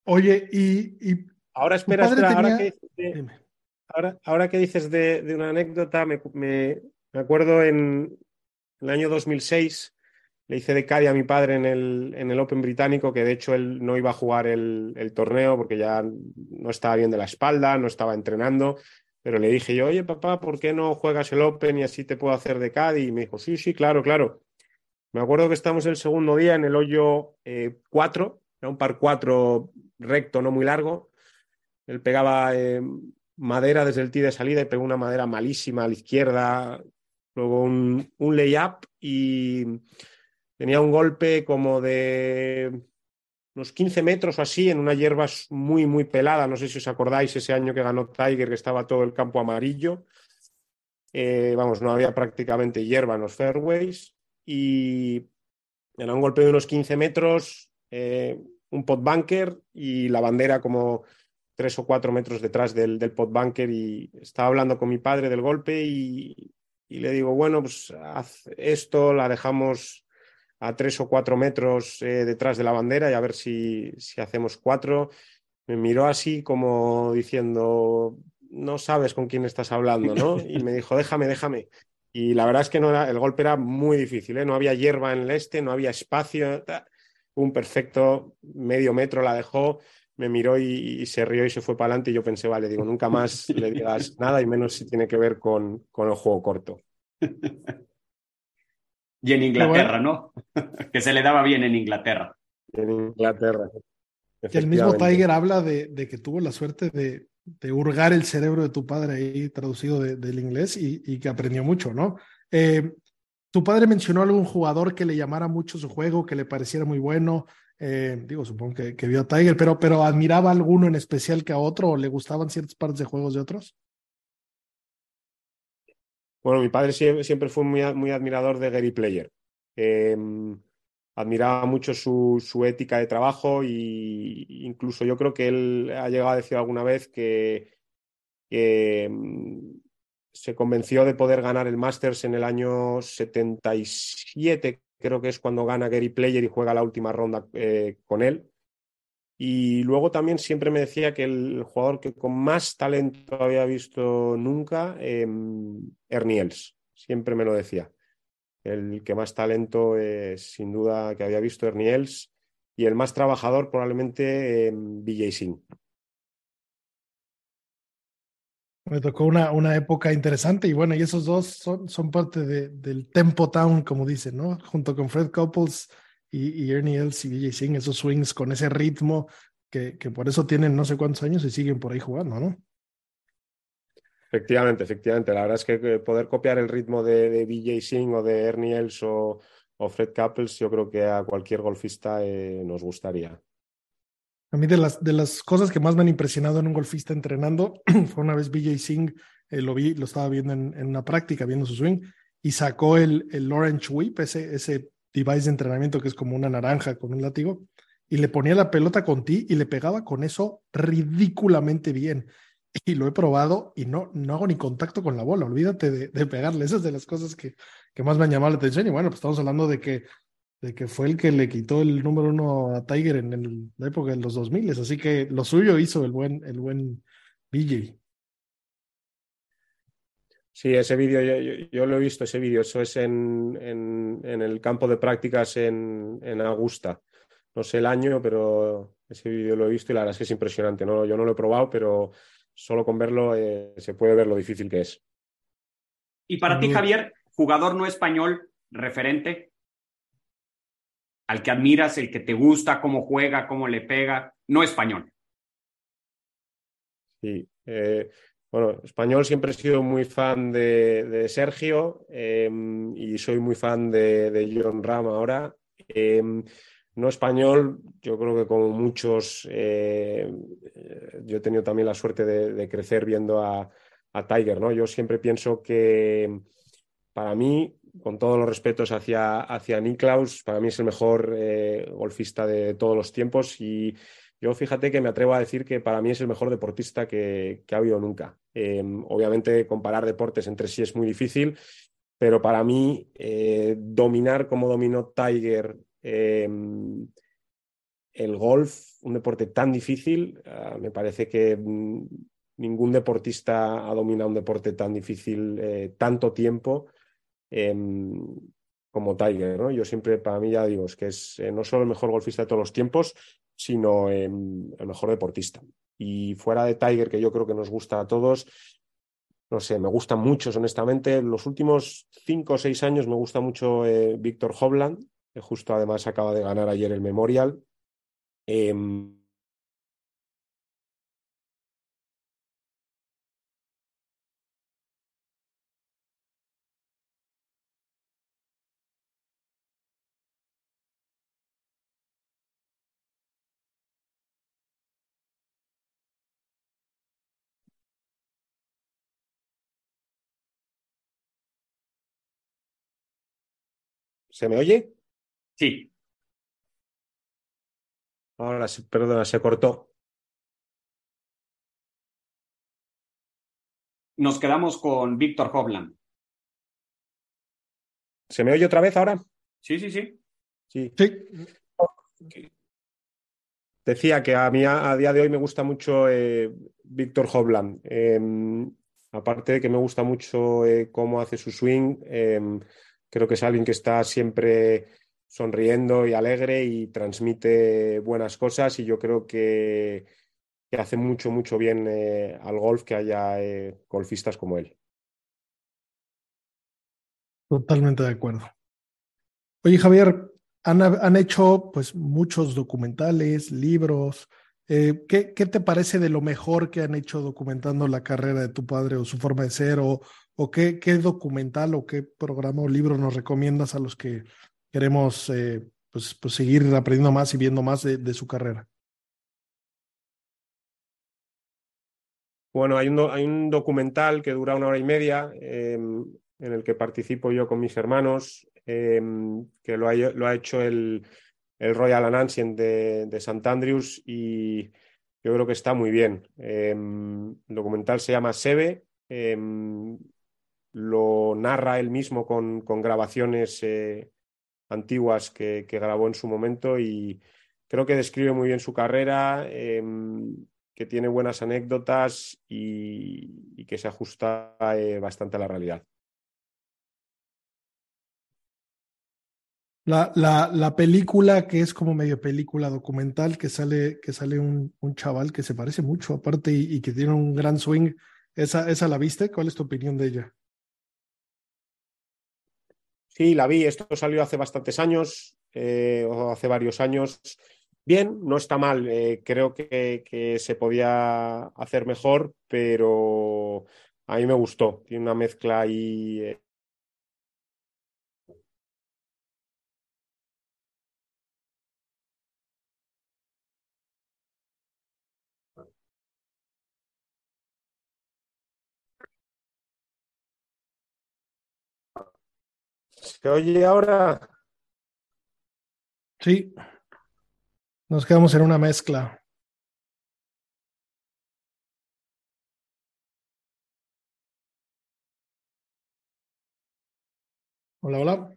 Oye, y Ahora espera, espera, ahora, que, ahora, ahora, que dices de, de una anécdota, me, me, me, acuerdo en el año 2006, le hice de Cádiz a mi padre en el, en el Open británico, que de hecho él no iba a jugar el, el, torneo porque ya no estaba bien de la espalda, no estaba entrenando, pero le dije yo, oye papá, ¿por qué no juegas el Open y así te puedo hacer de Cádiz? Y me dijo, sí, sí, claro, claro. Me acuerdo que estamos el segundo día en el hoyo 4, eh, era un par 4 recto, no muy largo, él pegaba eh, madera desde el tee de salida y pegó una madera malísima a la izquierda, luego un, un layup y tenía un golpe como de unos 15 metros o así en una hierba muy, muy pelada. No sé si os acordáis ese año que ganó Tiger, que estaba todo el campo amarillo. Eh, vamos, no había prácticamente hierba en los fairways y era un golpe de unos 15 metros, eh, un pot bunker y la bandera como tres o cuatro metros detrás del, del pot bunker y estaba hablando con mi padre del golpe y, y, le digo, bueno, pues haz esto, la dejamos a tres o cuatro metros eh, detrás de la bandera y a ver si, si hacemos cuatro. Me miró así como diciendo, no sabes con quién estás hablando, ¿no? Y me dijo, déjame, déjame. Y la verdad es que no era, el golpe era muy difícil, ¿eh? no había hierba en el este, no había espacio, un perfecto medio metro la dejó me miró y, se rió y se fue para adelante y yo pensé, vale, digo, nunca más le digas nada y menos si tiene que ver con, con el juego corto. Y en Inglaterra, ¿no? que se le daba bien en Inglaterra. En Inglaterra. el mismo Tiger habla de, de que tuvo la suerte de, de, hurgar el cerebro de tu padre ahí traducido del inglés y, y, que aprendió mucho, ¿no? Eh, tu padre mencionó a algún jugador que le llamara mucho su juego, que le pareciera muy bueno, eh, digo, supongo que, que, vio a Tiger, pero, pero admiraba a alguno en especial que a otro o le gustaban ciertas partes de juegos de otros. Bueno, mi padre siempre, fue muy, admirador de Gary Player. Eh, admiraba mucho su, ética de trabajo y incluso yo creo que él ha llegado a decir alguna vez que, mm, se convenció de poder ganar el Masters en el año 77, creo que es cuando gana Gary Player y juega la última ronda eh, con él. Y luego también siempre me decía que el jugador que con más talento había visto nunca, eh, Erniels, siempre me lo decía. El que más talento es sin duda que había visto Erniels y el más trabajador probablemente eh, BJ Singh. Me tocó una, una época interesante y bueno, y esos dos son, son parte de, del Tempo Town, como dicen, ¿no? Junto con Fred Couples y, y Ernie Els y DJ Singh, esos swings con ese ritmo que, que por eso tienen no sé cuántos años y siguen por ahí jugando, ¿no? Efectivamente, efectivamente. La verdad es que poder copiar el ritmo de, de BJ Singh o de Ernie Els o, o, Fred Couples, yo creo que a cualquier golfista eh, nos gustaría. A mí de las, de las cosas que más me han impresionado en un golfista entrenando fue una vez BJ Singh, eh, lo vi, lo estaba viendo en, en, una práctica, viendo su swing, y sacó el, el Orange Whip, ese, ese device de entrenamiento que es como una naranja con un látigo, y le ponía la pelota con ti y le pegaba con eso ridículamente bien. Y lo he probado y no, no hago ni contacto con la bola, olvídate de, pegarle. Esas de las cosas que, que más me han llamado la atención. Y bueno, pues estamos hablando de que de que fue el que le quitó el número uno a Tiger en la época de los 2000, así que lo suyo hizo el buen, el buen BJ. Sí, ese vídeo, yo, yo, lo he visto, ese vídeo, eso es en, en, en, el campo de prácticas en, en Augusta. No sé el año, pero ese vídeo lo he visto y la verdad es que es impresionante. ¿no? Yo no lo he probado, pero solo con verlo eh, se puede ver lo difícil que es. Y para ti, Javier, jugador no español, referente, al que admiras, el que te gusta, cómo juega, cómo le pega, no español. Sí, eh, bueno, español siempre he sido muy fan de, Sergio em, y soy muy fan de, John Ram ahora. Em, no español, yo creo que como muchos, eh, yo he tenido también la suerte de, crecer viendo a, Tiger, ¿no? Yo siempre pienso que para mí, con todos los respetos hacia, hacia Niklaus, para mí es el mejor eh, golfista de todos los tiempos y yo fíjate que me atrevo a decir que para mí es el mejor deportista que, ha habido nunca. Em, obviamente comparar deportes entre sí es muy difícil, pero para mí eh, dominar como dominó Tiger em, el golf, un deporte tan difícil, ah, me parece que mm, ningún deportista ha dominado un deporte tan difícil eh, tanto tiempo em, como Tiger. ¿no? Yo siempre, para mí ya digo, es que es eh, no solo el mejor golfista de todos los tiempos, sino el mejor deportista. Y fuera de Tiger, que yo creo que nos gusta a todos, no sé, me gustan muchos, honestamente. Los últimos cinco o seis años me gusta mucho eh, Víctor Hovland, que justo además acaba de ganar ayer el Memorial. Em, ¿Se me oye? Sí. Ahora, perdona, se cortó. Nos quedamos con Víctor Hovland. ¿Se me oye otra vez ahora? Sí, sí, sí. Sí. Decía que a mí a, día de hoy me gusta mucho eh, Víctor Hovland. Em, aparte de que me gusta mucho eh, cómo hace su swing, em, Creo que es alguien que está siempre sonriendo y alegre y transmite buenas cosas y yo creo que, hace mucho, mucho bien eh, al golf que haya eh, golfistas como él. Totalmente de acuerdo. Oye, Javier, han, hecho pues muchos documentales, libros. Eh, ¿qué, ¿qué, te parece de lo mejor que han hecho documentando la carrera de tu padre o su forma de ser o, qué, documental o qué programa o libro nos recomiendas a los que queremos eh, pues, pues, seguir aprendiendo más y viendo más de, su carrera? Bueno, hay un, documental que dura una hora y media em, en el que participo yo con mis hermanos, em, que lo ha, hecho el, el Royal Anansian de, de St. Andrews y yo creo que está muy bien. Em, el documental se llama Sebe lo narra él mismo con, con grabaciones eh, antiguas que, grabó en su momento y creo que describe muy bien su carrera, em, que tiene buenas anécdotas y, que se ajusta eh, bastante a la realidad. La, la, la, película que es como medio película documental, que sale, que sale un, chaval que se parece mucho aparte y, que tiene un gran swing, ¿esa, ¿esa la viste? ¿Cuál es tu opinión de ella? Sí, la vi. Esto salió hace bastantes años, eh, o hace varios años. Bien, no está mal. Eh, creo que, se podía hacer mejor, pero a mí me gustó. Tiene una mezcla ahí. ¿Se oye ahora? Sí. Nos quedamos en una mezcla. Hola, hola.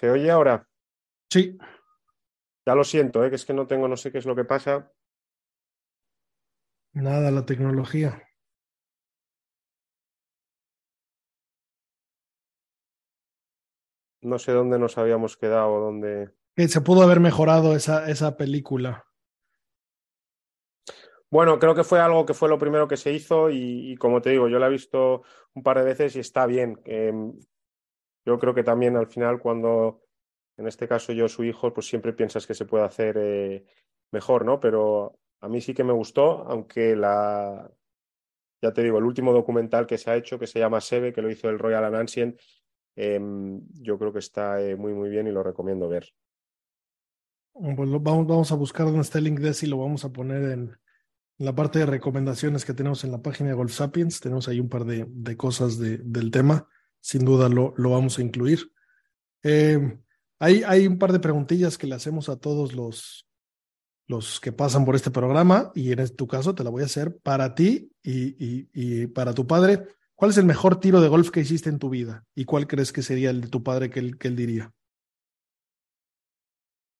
¿Se oye ahora? Sí. Ya lo siento, ¿eh? que es que no tengo, no sé qué es lo que pasa. Nada, la tecnología. No sé dónde nos habíamos quedado, dónde. Que se pudo haber mejorado esa, esa película. Bueno, creo que fue algo que fue lo primero que se hizo y, y como te digo, yo la he visto un par de veces y está bien. Eh, yo creo que también al final cuando, en este caso yo, su hijo, pues siempre piensas que se puede hacer eh, mejor, ¿no? Pero a mí sí que me gustó, aunque la, ya te digo, el último documental que se ha hecho, que se llama Sebe, que lo hizo el Royal Anansian, eh, yo creo que está eh, muy, muy bien y lo recomiendo ver. Pues vamos, vamos a buscar dónde está el link de ese y lo vamos a poner en, en la parte de recomendaciones que tenemos en la página de Golf Sapiens. Tenemos ahí un par de, de cosas de, del tema. Sin duda lo, lo vamos a incluir. Eh, hay, hay un par de preguntillas que le hacemos a todos los, los que pasan por este programa y en tu caso te la voy a hacer para ti y, y, y, para tu padre. ¿Cuál es el mejor tiro de golf que hiciste en tu vida? ¿Y cuál crees que sería el de tu padre que él, que él diría?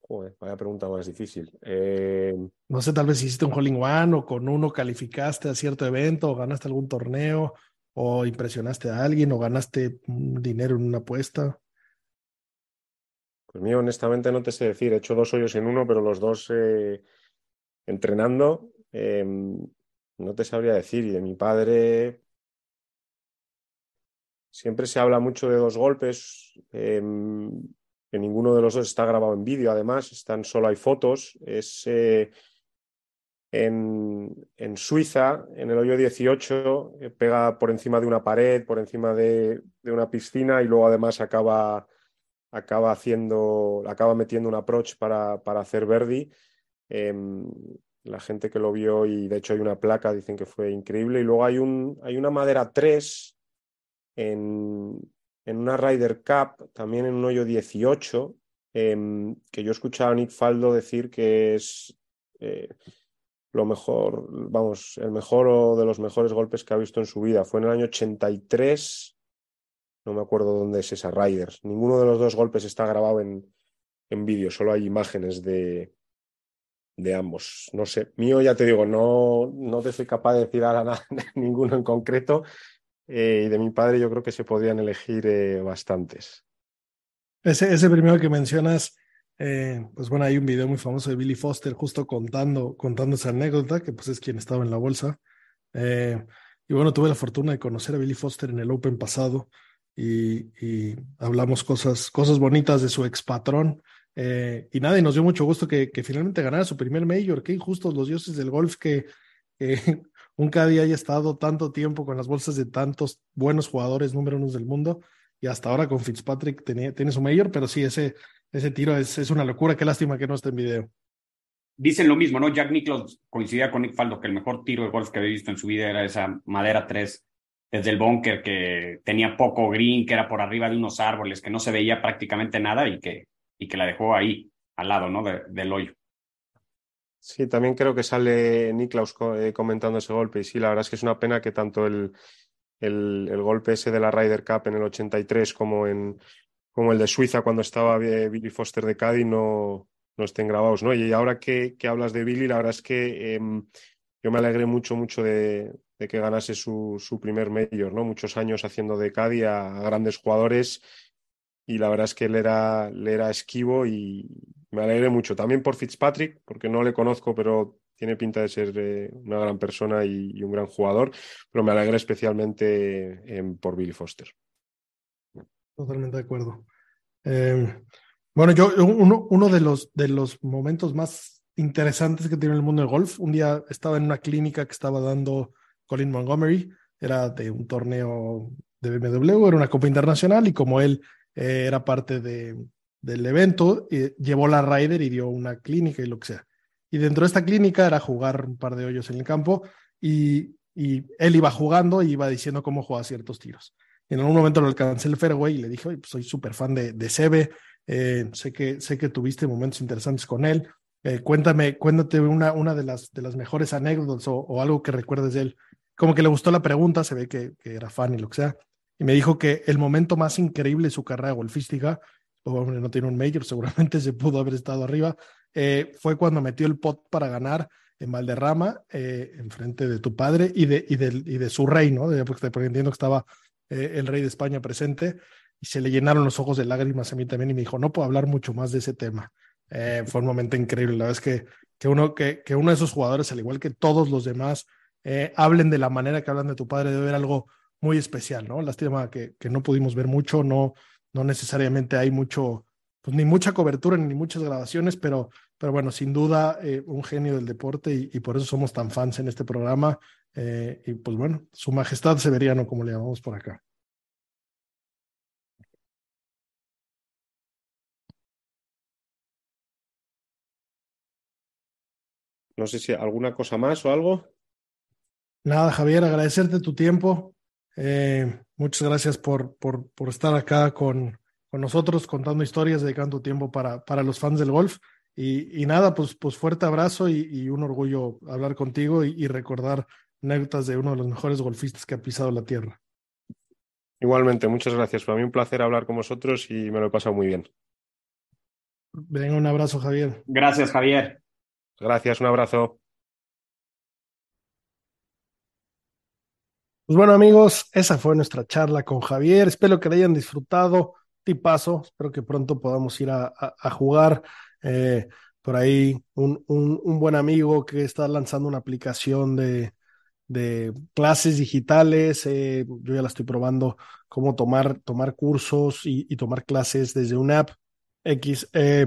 Joder, vaya pregunta más difícil. Eh... No sé, tal vez hiciste un hole in one o con uno calificaste a cierto evento o ganaste algún torneo o impresionaste a alguien o ganaste dinero en una apuesta. Pues mío, honestamente no te sé decir. He hecho dos hoyos en uno, pero los dos eh, entrenando. Eh, no te sabría decir. Y de mi padre siempre se habla mucho de dos golpes. Eh, que ninguno de los dos está grabado en vídeo, además, están solo hay fotos. Es eh, en, Suiza, en el hoyo 18, eh, pega por encima de una pared, por encima de, una piscina y luego además acaba, acaba haciendo, acaba metiendo un approach para, para hacer Verdi. Eh, la gente que lo vio y de hecho hay una placa, dicen que fue increíble. Y luego hay, un, hay una madera 3 en, en una Ryder Cup, también en un hoyo 18, eh, que yo escuchaba a Nick Faldo decir que es eh, lo mejor, vamos, el mejor o de los mejores golpes que ha visto en su vida. Fue en el año 83, no me acuerdo dónde es esa Ryder. Ninguno de los dos golpes está grabado en, en vídeo, solo hay imágenes de, de ambos. No sé, mío ya te digo, no, no te soy capaz de decir ahora nada, ninguno en concreto, eh, y de mi padre yo creo que se podrían elegir eh, bastantes. Ese, ese primero que mencionas, eh, pues bueno, hay un video muy famoso de Billy Foster justo contando, contando esa anécdota, que pues es quien estaba en la bolsa. y bueno, tuve la fortuna de conocer a Billy Foster en el Open pasado y, hablamos cosas, cosas bonitas de su ex patrón. y nada, y nos dio mucho gusto que, finalmente ganara su primer Major. Qué injustos los dioses del golf que, que un Caddy haya estado tanto tiempo con las bolsas de tantos buenos jugadores número uno del mundo y hasta ahora con Fitzpatrick tenía, tiene su mayor, pero sí, ese, ese tiro es, es, una locura. Qué lástima que no esté en video. Dicen lo mismo, ¿no? Jack Nicklaus coincidía con Nick Faldo que el mejor tiro de golf que había visto en su vida era esa madera 3 desde el búnker que tenía poco green, que era por arriba de unos árboles, que no se veía prácticamente nada y que, y que la dejó ahí, al lado, ¿no? De, del hoyo. Sí, también creo que sale Niklaus eh, comentando ese golpe y sí, la verdad es que es una pena que tanto el, el, el golpe ese de la Ryder Cup en el 83 como, en, como el de Suiza cuando estaba Billy Foster de Cádiz no, no estén grabados, ¿no? Y ahora que, que hablas de Billy, la verdad es que eh, yo me alegré mucho, mucho de, que ganase su, su, primer Major, ¿no? Muchos años haciendo de Cádiz a, grandes jugadores y la verdad es que él era, él era esquivo y me alegré mucho. También por Fitzpatrick, porque no le conozco, pero tiene pinta de ser eh, una gran persona y, un gran jugador, pero me alegré especialmente eh, por Billy Foster. Totalmente de acuerdo. Eh, bueno, yo uno, uno de, los, de los momentos más interesantes que tiene el mundo del golf, un día estaba en una clínica que estaba dando Colin Montgomery, era de un torneo de BMW, era una copa internacional y como él eh, era parte de, del evento, eh, llevó la Ryder y dio una clínica y lo que sea. Y dentro de esta clínica era jugar un par de hoyos en el campo y, y él iba jugando y iba diciendo cómo jugaba ciertos tiros. En algún momento lo alcancé el fairway y le dije, pues soy súper fan de, de Sebe, eh, sé, que, sé que tuviste momentos interesantes con él. Eh, cuéntame, cuéntate una, una de, las, de las mejores anécdotas o, algo que recuerdes de él. Como que le gustó la pregunta, se ve que, era fan y lo que sea y me dijo que el momento más increíble de su carrera golfística hombre, no tiene un major, seguramente se pudo haber estado arriba. Eh, fue cuando metió el pot para ganar en Valderrama, eh, enfrente de tu padre y de, y de, y de su rey, ¿no? Porque entiendo que estaba eh, el rey de España presente y se le llenaron los ojos de lágrimas a mí también y me dijo, no puedo hablar mucho más de ese tema. Eh, fue un momento increíble, la verdad es que, que, uno, que, que uno de esos jugadores, al igual que todos los demás, eh, hablen de la manera que hablan de tu padre, debe haber algo muy especial, ¿no? Lástima que, que no pudimos ver mucho, no, no necesariamente hay mucho, pues ni mucha cobertura ni muchas grabaciones, pero, pero bueno, sin duda eh, un genio del deporte y, y, por eso somos tan fans en este programa. Eh, y pues bueno, su majestad severiano, como le llamamos por acá. No sé si alguna cosa más o algo. Nada, Javier, agradecerte tu tiempo. Eh, muchas gracias por, por, por estar acá con, con, nosotros contando historias, dedicando tiempo para, para los fans del golf. Y, y nada, pues, pues fuerte abrazo y, y un orgullo hablar contigo y, y, recordar anécdotas de uno de los mejores golfistas que ha pisado la tierra. Igualmente, muchas gracias. Para mí un placer hablar con vosotros y me lo he pasado muy bien. Venga, un abrazo, Javier. Gracias, Javier. Gracias, un abrazo. Pues bueno, amigos, esa fue nuestra charla con Javier. Espero que la hayan disfrutado. Tipazo. Espero que pronto podamos ir a, a, jugar. Eh, por ahí, un, un, un, buen amigo que está lanzando una aplicación de, de clases digitales. Eh, yo ya la estoy probando, cómo tomar, tomar cursos y, y tomar clases desde una app X. Eh,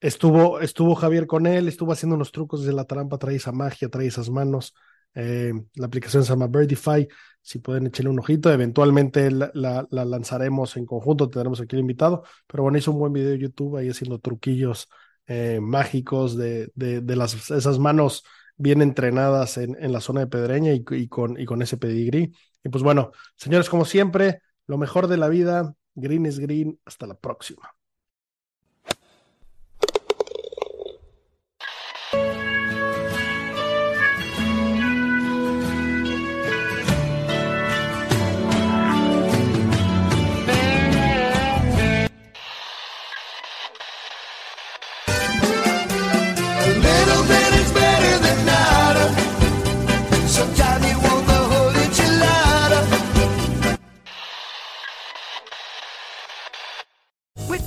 estuvo, estuvo Javier con él, estuvo haciendo unos trucos desde la trampa, trae esa magia, trae esas manos. Eh, la aplicación se llama Birdify. Si pueden echarle un ojito, eventualmente la, la, la, lanzaremos en conjunto. Tendremos aquí el invitado. Pero bueno, hizo un buen video de YouTube ahí haciendo truquillos eh, mágicos de, de, de, las, esas manos bien entrenadas en, en la zona de Pedreña y, con, y con ese pedigrí. Y pues bueno, señores, como siempre, lo mejor de la vida. Green es green. Hasta la próxima.